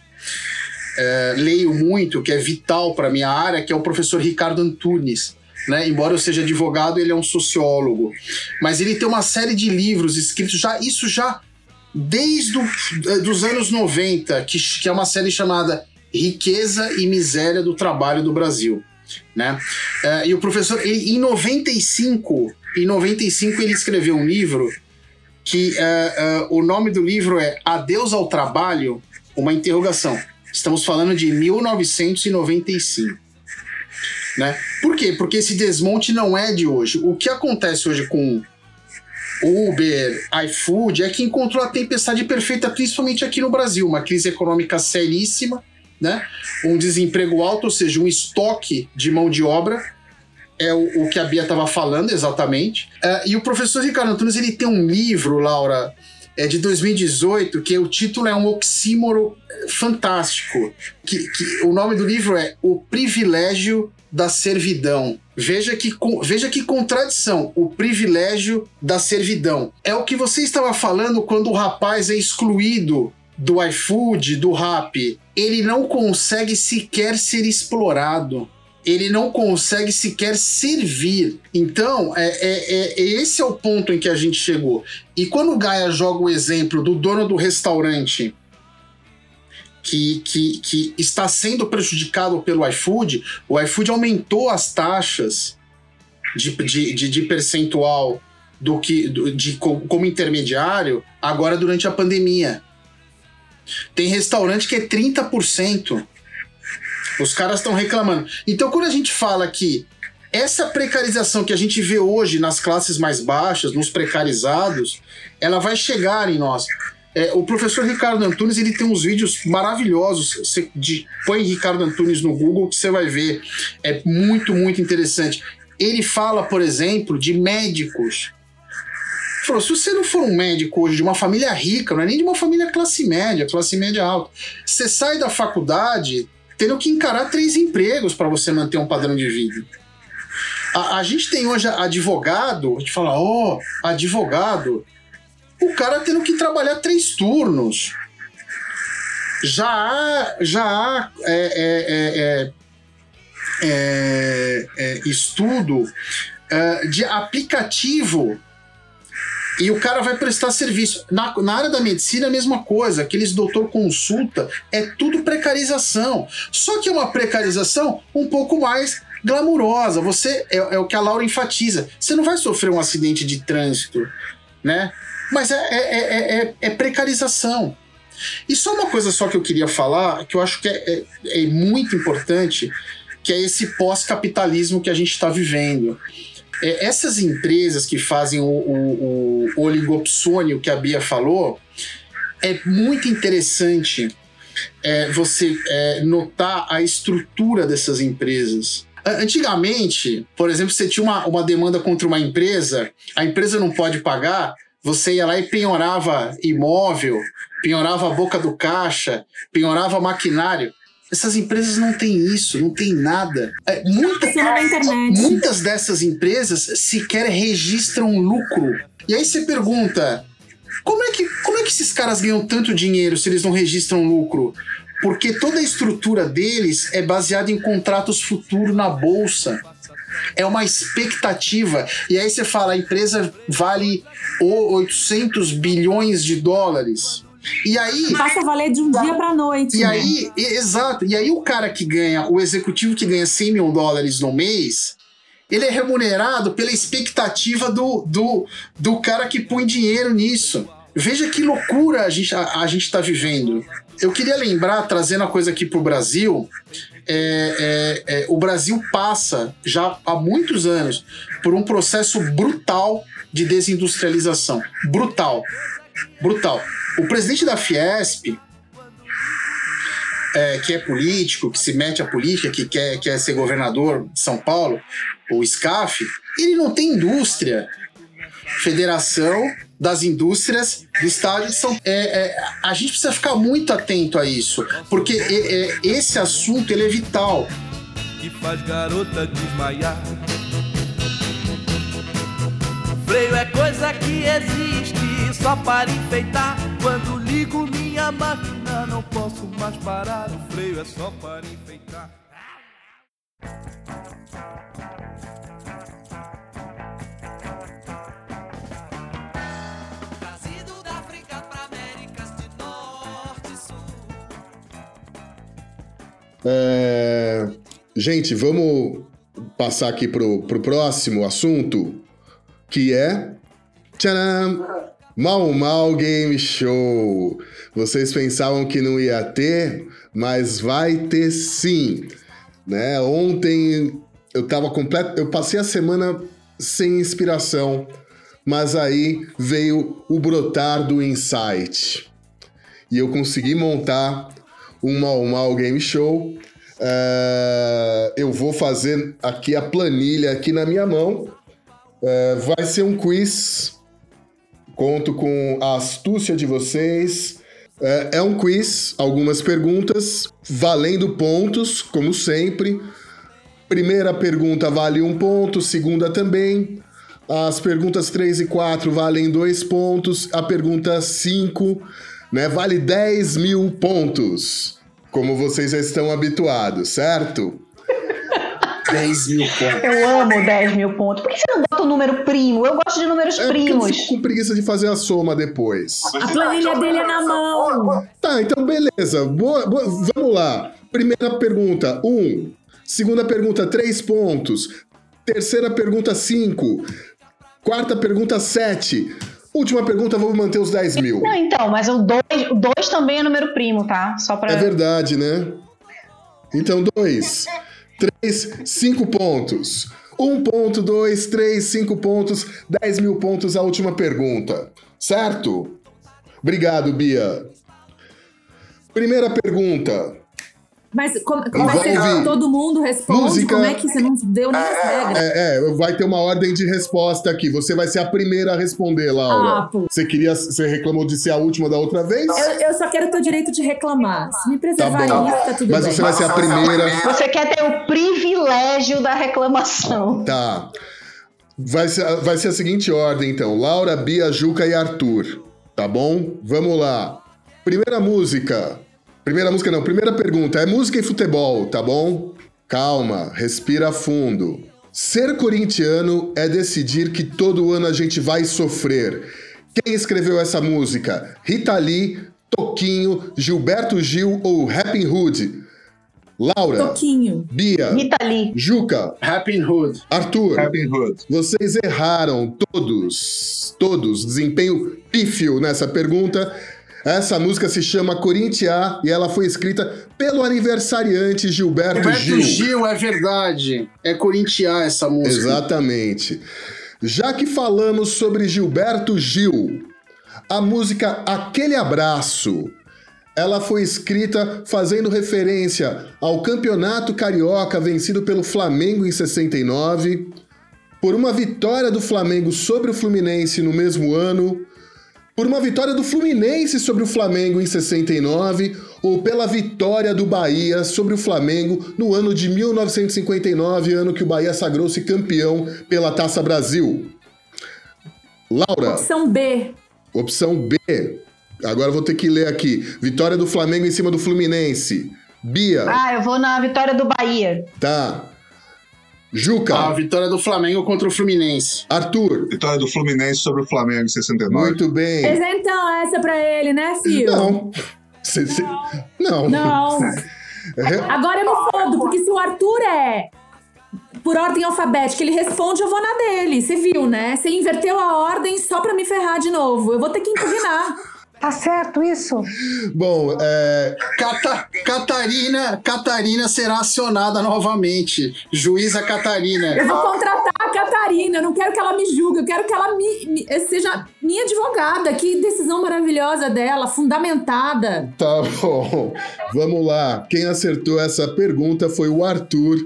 é, leio muito, que é vital para minha área, que é o professor Ricardo Antunes né? Embora eu seja advogado, ele é um sociólogo. Mas ele tem uma série de livros escritos já, isso já desde os anos 90, que, que é uma série chamada Riqueza e Miséria do Trabalho do Brasil. Né? Uh, e o professor, ele, em 95, em 95 ele escreveu um livro que uh, o nome do livro é Adeus ao Trabalho, uma interrogação. Estamos falando de 1995. Né? Por quê? Porque esse desmonte não é de hoje. O que acontece hoje com Uber, iFood, é que encontrou a tempestade perfeita, principalmente aqui no Brasil. Uma crise econômica seríssima, né? um desemprego alto, ou seja, um estoque de mão de obra. É o, o que a Bia estava falando exatamente. Uh, e o professor Ricardo Antunes ele tem um livro, Laura, é de 2018, que o título é um oxímoro fantástico. Que, que, o nome do livro é O Privilégio da servidão. Veja que, veja que contradição, o privilégio da servidão. É o que você estava falando quando o rapaz é excluído do iFood, do Rap. Ele não consegue sequer ser explorado. Ele não consegue sequer servir. Então, é, é, é, esse é o ponto em que a gente chegou. E quando o Gaia joga o exemplo do dono do restaurante que, que, que está sendo prejudicado pelo iFood, o iFood aumentou as taxas de, de, de, de percentual do que de, de, como intermediário agora durante a pandemia. Tem restaurante que é 30%. Os caras estão reclamando. Então, quando a gente fala que essa precarização que a gente vê hoje nas classes mais baixas, nos precarizados, ela vai chegar em nós. É, o professor Ricardo Antunes ele tem uns vídeos maravilhosos. Você de, põe Ricardo Antunes no Google que você vai ver. É muito, muito interessante. Ele fala, por exemplo, de médicos. Falou: se você não for um médico hoje de uma família rica, não é nem de uma família classe média, classe média alta, você sai da faculdade tendo que encarar três empregos para você manter um padrão de vida. A, a, gente tem hoje advogado, a gente fala, ó, oh, advogado o cara tendo que trabalhar três turnos. Já há, já há é, é, é, é, é estudo de aplicativo e o cara vai prestar serviço. Na, na, área da medicina, a mesma coisa. Aqueles doutor consulta, é tudo precarização. Só que é uma precarização um pouco mais glamurosa. Você é, é o que a Laura enfatiza. Você não vai sofrer um acidente de trânsito, né? Mas é, é, é, é, precarização. E só uma coisa só que eu queria falar, que eu acho que é, é muito importante, que é esse pós-capitalismo que a gente está vivendo. É, essas empresas que fazem o, o, o oligopsônio que a Bia falou, é muito interessante é, você é, notar a estrutura dessas empresas. Antigamente, por exemplo, você tinha uma, uma demanda contra uma empresa, a empresa não pode pagar, você ia lá e penhorava imóvel, penhorava a boca do caixa, penhorava maquinário. Essas empresas não têm isso, não tem nada. É, muita, muitas dessas empresas sequer registram lucro. E aí você pergunta: como é, que, como é que esses caras ganham tanto dinheiro se eles não registram lucro? Porque toda a estrutura deles é baseada em contratos futuros na bolsa. É uma expectativa. E aí você fala, a empresa vale 800 bilhões de dólares. E aí. Passa a valer de um dia para noite. E né? aí, exato. E aí, o cara que ganha, o executivo que ganha 100 mil dólares no mês, ele é remunerado pela expectativa do, do, do cara que põe dinheiro nisso. Veja que loucura a gente a, a gente está vivendo. Eu queria lembrar, trazendo a coisa aqui para o Brasil, é, é, é, o Brasil passa já há muitos anos por um processo brutal de desindustrialização. Brutal. Brutal. O presidente da Fiesp, é, que é político, que se mete à política, que quer, quer ser governador de São Paulo, o SCAF, ele não tem indústria. Federação das Indústrias do Estado de São. É, é, a gente precisa ficar muito atento a isso, porque é, esse assunto ele é vital. Que faz garota desmaiar. Freio é coisa que existe só para enfeitar. Quando ligo minha máquina, não posso mais parar. O freio é só para enfeitar. É... Gente, vamos passar aqui pro, pro próximo assunto, que é. Tcharam! Mal Mal Game Show. Vocês pensavam que não ia ter, mas vai ter sim. Né? Ontem eu tava completo, eu passei a semana sem inspiração, mas aí veio o brotar do insight. E eu consegui montar um Mal Mal Game Show. Uh, eu vou fazer aqui a planilha aqui na minha mão. Uh, vai ser um quiz. Conto com a astúcia de vocês. Uh, é um quiz, algumas perguntas, valendo pontos, como sempre. Primeira pergunta vale um ponto, segunda também. As perguntas 3 e 4 valem dois pontos. A pergunta 5 né, vale 10 mil pontos como vocês já estão habituados, certo? 10 mil pontos. Eu amo 10 mil pontos. Por que você não bota o número primo? Eu gosto de números é primos. Eu fico com preguiça de fazer a soma depois. A planilha dele é na mão. Tá, então beleza. Boa, boa, vamos lá. Primeira pergunta, 1. Um. Segunda pergunta, 3 pontos. Terceira pergunta, 5. Quarta pergunta, 7. Última pergunta, vamos manter os 10 mil. Não, então, mas o 2 também é número primo, tá? Só pra... É verdade, né? Então, 2, 3, 5 pontos. 1 um ponto, 2, 3, 5 pontos, 10 mil pontos a última pergunta. Certo? Obrigado, Bia. Primeira pergunta. Mas como, como é que todo mundo responde? Música... Como é que você não deu nem as regras? É, é, vai ter uma ordem de resposta aqui. Você vai ser a primeira a responder, Laura. Ah, pô. Você queria. Você reclamou de ser a última da outra vez? Eu, eu só quero ter o direito de reclamar. Se me preservar tá isso, tá tudo Mas bem. você vai ser a primeira. Você quer ter o privilégio da reclamação. Tá. Vai ser, vai ser a seguinte ordem, então: Laura, Bia, Juca e Arthur. Tá bom? Vamos lá. Primeira música. Primeira música não, primeira pergunta. É música e futebol, tá bom? Calma, respira fundo. Ser corintiano é decidir que todo ano a gente vai sofrer. Quem escreveu essa música? Rita Lee, Toquinho, Gilberto Gil ou Happy Hood? Laura. Toquinho. Bia. Rita Lee. Juca. Happy Hood. Arthur. Happy Hood. Vocês erraram todos. Todos. Desempenho pífio nessa pergunta. Essa música se chama Corintia e ela foi escrita pelo aniversariante Gilberto, Gilberto Gil. Gil, é verdade. É Corintia essa música. Exatamente. Já que falamos sobre Gilberto Gil, A música Aquele Abraço. Ela foi escrita fazendo referência ao Campeonato Carioca vencido pelo Flamengo em 69, por uma vitória do Flamengo sobre o Fluminense no mesmo ano, por uma vitória do Fluminense sobre o Flamengo em 69 ou pela vitória do Bahia sobre o Flamengo no ano de 1959, ano que o Bahia sagrou-se campeão pela Taça Brasil. Laura. Opção B. Opção B. Agora eu vou ter que ler aqui. Vitória do Flamengo em cima do Fluminense. Bia. Ah, eu vou na vitória do Bahia. Tá. Juca. A vitória do Flamengo contra o Fluminense. Arthur. Vitória do Fluminense sobre o Flamengo em 69. Muito bem. Então, essa pra ele, né, filho? Não. Cê, cê... Não. Não. Agora eu me fodo, porque se o Arthur é por ordem alfabética, ele responde, eu vou na dele. Você viu, né? Você inverteu a ordem só pra me ferrar de novo. Eu vou ter que impugnar. Tá certo isso? Bom, é... Cata Catarina, Catarina será acionada novamente. Juíza Catarina. Eu vou contratar a Catarina. Eu não quero que ela me julgue. Eu quero que ela me, me- seja minha advogada. Que decisão maravilhosa dela, fundamentada. Tá bom. Vamos lá. Quem acertou essa pergunta foi o Arthur.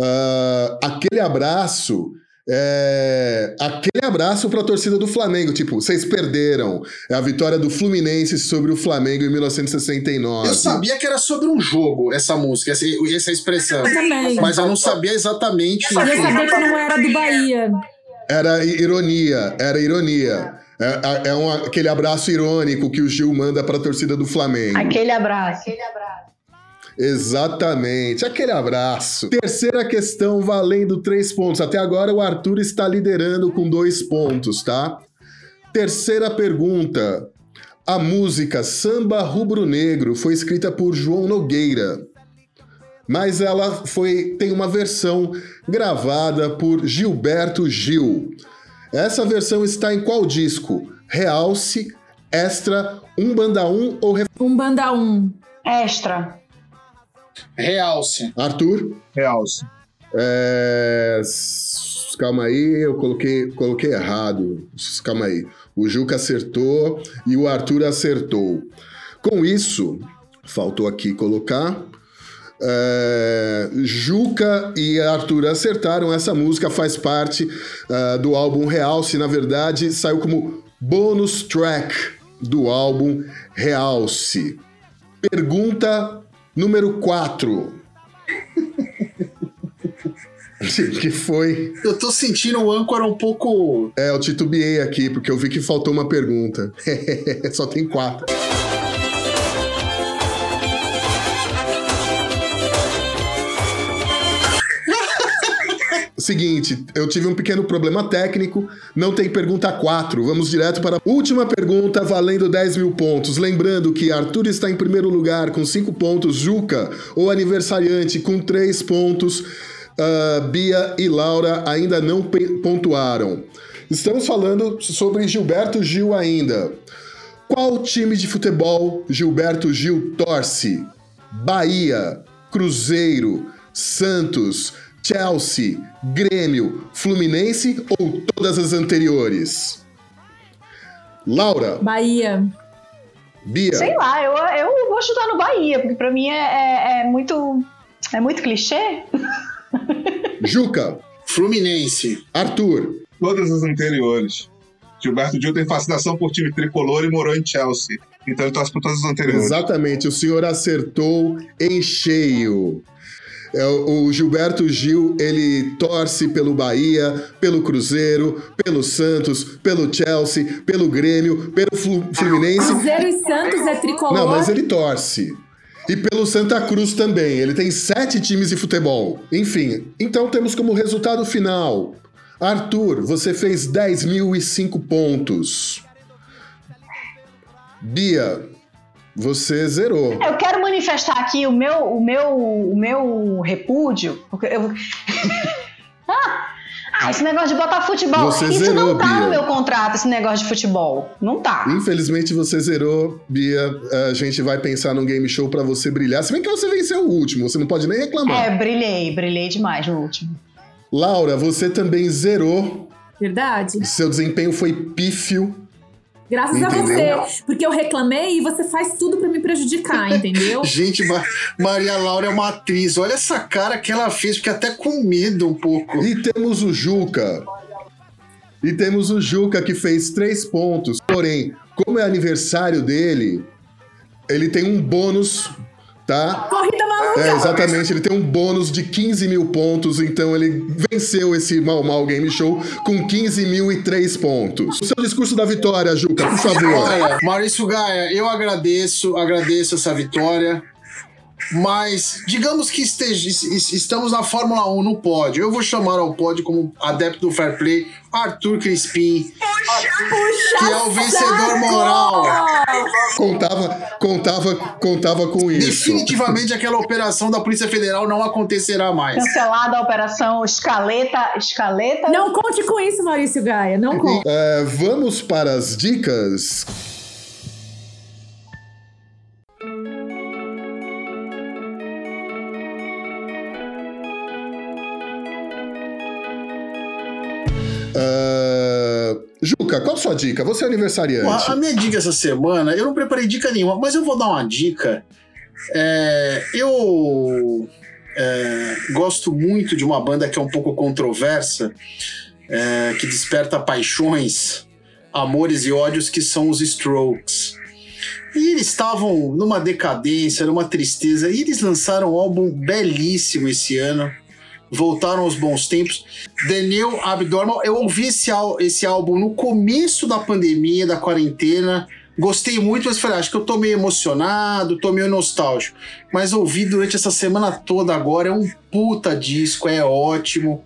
Ah, aquele abraço. É... Aquele abraço para a torcida do Flamengo. Tipo, vocês perderam. É a vitória do Fluminense sobre o Flamengo em 1969. Eu sabia que era sobre um jogo essa música, essa, essa expressão. Eu também. Mas eu não sabia exatamente. Eu sabia que não era do Bahia. Era ironia, era ironia. É, é um, aquele abraço irônico que o Gil manda para a torcida do Flamengo. Aquele abraço. Exatamente, aquele abraço. Terceira questão valendo três pontos. Até agora o Arthur está liderando com dois pontos, tá? Terceira pergunta. A música Samba Rubro Negro foi escrita por João Nogueira, mas ela foi tem uma versão gravada por Gilberto Gil. Essa versão está em qual disco? Realce, Extra, Um Banda 1 ou Ref... Um banda um. Extra. Realce. Arthur? Realce. É, Calma aí, eu coloquei, coloquei errado. Calma aí. O Juca acertou e o Arthur acertou. Com isso, faltou aqui colocar. é, Juca e Arthur acertaram. Essa música faz parte ah, do álbum Realce. Na verdade, saiu como bônus track do álbum Realce. Pergunta número 4. que foi? Eu tô sentindo o âncora um pouco. É, eu titubeei aqui, porque eu vi que faltou uma pergunta. Só tem quatro. Seguinte, eu tive um pequeno problema técnico, não tem pergunta 4. Vamos direto para a última pergunta, valendo 10 mil pontos. Lembrando que Arthur está em primeiro lugar com 5 pontos, Juca, o aniversariante, com 3 pontos, ah, Bia e Laura ainda não pontuaram. Estamos falando sobre Gilberto Gil ainda. Qual time de futebol Gilberto Gil torce? Bahia, Cruzeiro, Santos, Chelsea, Grêmio, Fluminense ou todas as anteriores? Laura, Bahia. Bia, Sei lá, eu, eu vou chutar no Bahia, porque pra mim é, é- é muito. É muito clichê. Juca, Fluminense. Arthur, Todas as anteriores. Gilberto Gil tem fascinação por time tricolor e morou em Chelsea. Então ele torce por todas as anteriores. exatamente, o senhor acertou em cheio. É, o Gilberto Gil, ele torce pelo Bahia, pelo Cruzeiro, pelo Santos, pelo Chelsea, pelo Grêmio, pelo Flu- Fluminense Cruzeiro e Santos é tricolor. Não, mas ele torce. E pelo Santa Cruz também. Ele tem sete times de futebol. Enfim, então temos como resultado final. Arthur, você fez 10.005 pontos. Bia, você zerou. Eu quero manifestar aqui o meu, o meu, o meu repúdio. Porque eu... ah, ah, esse negócio de botar futebol. Você Isso zerou, não tá Bia. no meu contrato, esse negócio de futebol. Não tá. Infelizmente você zerou, Bia. A gente vai pensar num game show pra você brilhar. Se bem que você venceu o último, você não pode nem reclamar. É, brilhei, brilhei demais no último. Laura, você também zerou. Verdade? Seu desempenho foi pífio. Graças Entendeu? a você. Porque eu reclamei e você faz tudo pra me prejudicar, entendeu? Gente, Ma- Maria Laura é uma atriz. Olha essa cara que ela fez, fiquei até com medo um pouco. E temos o Juca. E temos o Juca que fez três pontos. Porém, como é aniversário dele, ele tem um bônus, tá? Corrida maluca! É, exatamente, ele tem um bônus de 15 mil pontos, então ele venceu esse Mal Mal Game Show com 15 mil e três pontos. O seu discurso da vitória, Juca, por favor. Olha, Maurício Gaia, eu agradeço, agradeço essa vitória. Mas digamos que esteja- es- es- estamos na Fórmula 1 no pódio. Eu vou chamar ao pódio como adepto do fair play Arthur Crispim, que é o vencedor moral. Contava, contava, contava com isso. Definitivamente aquela operação da Polícia Federal não acontecerá mais. Cancelada a operação Escaleta. Escaleta. Não conte com isso, Maurício Gaia. Não conte. É, vamos para as dicas. Juca, qual a sua dica? Você é aniversariante. Porra, a minha dica essa semana, eu não preparei dica nenhuma, mas eu vou dar uma dica. É, eu é, gosto muito de uma banda que é um pouco controversa, é, que desperta paixões, amores e ódios, que são os Strokes. E eles estavam numa decadência, numa tristeza, e eles lançaram um álbum belíssimo esse ano. Voltaram aos bons tempos. New Abnormal. Eu ouvi esse, esse álbum no começo da pandemia, da quarentena. Gostei muito, mas falei, acho que eu tô meio emocionado, tô meio nostálgico. Mas ouvi durante essa semana toda agora. É um puta disco, é ótimo.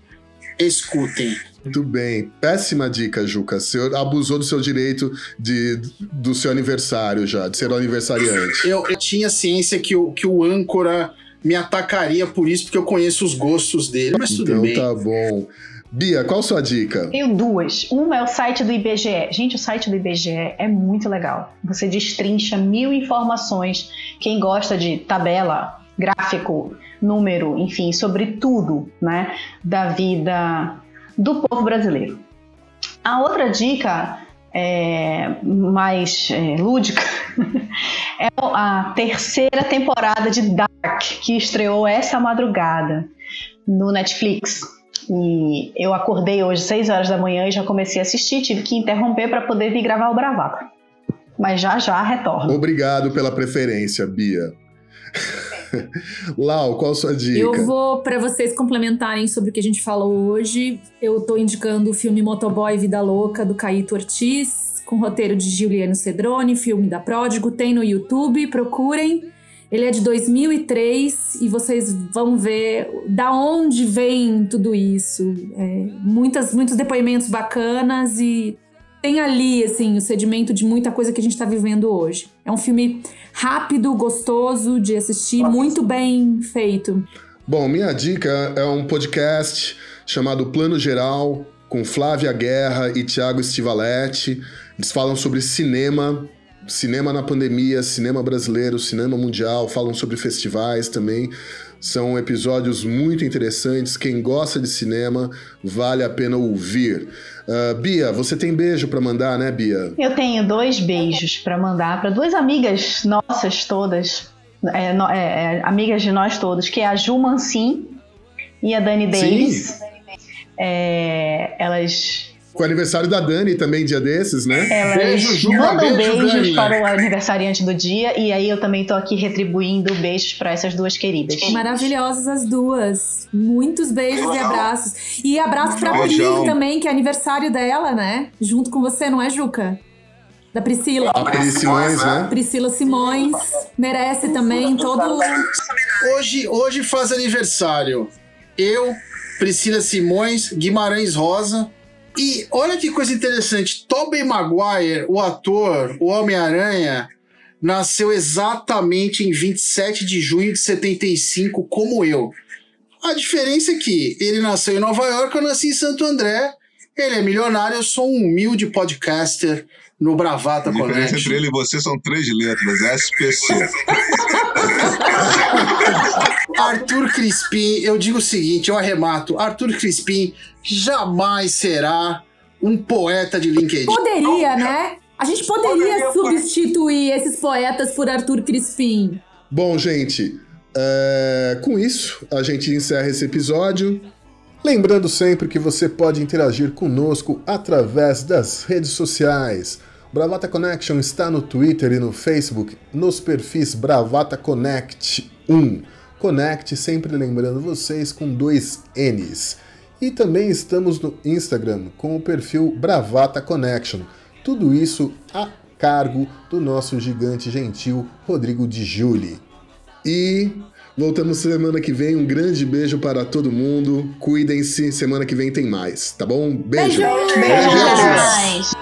Escutem. Muito bem. Péssima dica, Juca. Você abusou do seu direito de, do seu aniversário já, de ser aniversariante. Eu, eu tinha ciência que o, que o âncora me atacaria por isso, porque eu conheço os gostos dele. Mas tudo Então bem. tá bom. Bia, qual a sua dica? Tenho duas. Uma é o site do IBGE. Gente, o site do IBGE é muito legal. Você destrincha mil informações. Quem gosta de tabela, gráfico, número, enfim, sobre tudo, né, da vida do povo brasileiro. A outra dica é, mais é, lúdica é a terceira temporada de Dark, que estreou essa madrugada no Netflix. E eu acordei hoje 6 horas da manhã e já comecei a assistir, tive que interromper para poder vir gravar o Bravata. Mas já já retorno. Obrigado pela preferência, Bia. Lau, qual a sua dica? Eu vou, pra vocês complementarem sobre o que a gente falou hoje, eu tô indicando o filme Motoboy Vida Louca, do Caíto Ortiz, com roteiro de Giuliano Cedrone, filme da Pródigo, tem no YouTube, procurem. Ele é de 2003 e vocês vão ver da onde vem tudo isso. É, muitas, muitos depoimentos bacanas e tem ali, assim, o sedimento de muita coisa que a gente tá vivendo hoje. É um filme rápido, gostoso de assistir, muito bem feito. Bom, minha dica é um podcast chamado Plano Geral, com Flávia Guerra e Tiago Stivaletti. Eles falam sobre cinema, cinema na pandemia, cinema brasileiro, cinema mundial, falam sobre festivais também. São episódios muito interessantes. Quem gosta de cinema, vale a pena ouvir. Ah, Bia, você tem beijo pra mandar, né, Bia? Eu tenho dois beijos para mandar para duas amigas nossas todas, é, no- é, é, amigas de nós todos, que é a Ju Mancin e a Dani Davis. É, elas Com o aniversário da Dani também, dia desses, né? elas Beijo, Ju, mandam beijo, beijos Dani. para o aniversariante do dia e aí eu também tô aqui retribuindo beijos para essas duas queridas. Maravilhosas as duas. Muitos beijos e abraços. E abraço pra Beijão. Pri também, que é aniversário dela, né? Junto com você, não é, Juca? Da Priscila. A Pri Simões, né? Priscila Simões. Merece também todo. Hoje, hoje faz aniversário. Eu, Priscila Simões, Guimarães Rosa. E olha que coisa interessante. Tobey Maguire, o ator, o Homem-Aranha, nasceu exatamente em 27 de junho de 75, como eu. A diferença é que ele nasceu em Nova York, eu nasci em Santo André. Ele é milionário, eu sou um humilde podcaster no Bravata A diferença Connect. entre ele e você são três letras, SPC. Arthur Crispim, eu digo o seguinte, eu arremato. Arthur Crispim jamais será um poeta de LinkedIn. Poderia, né? A gente poderia substituir esses poetas por Arthur Crispim. Bom, gente, é, com isso a gente encerra esse episódio. Lembrando sempre que você pode interagir conosco através das redes sociais. Bravata Connection está no Twitter e no Facebook, nos perfis Bravata Connect 1. Connect, sempre lembrando vocês, com dois N's. E também estamos no Instagram com o perfil Bravata Connection. Tudo isso a cargo do nosso gigante gentil Rodrigo Di Giuli. E voltamos semana que vem. Um grande beijo para todo mundo. Cuidem-se. Semana que vem tem mais, tá bom? Beijo. Beijo. Beijo.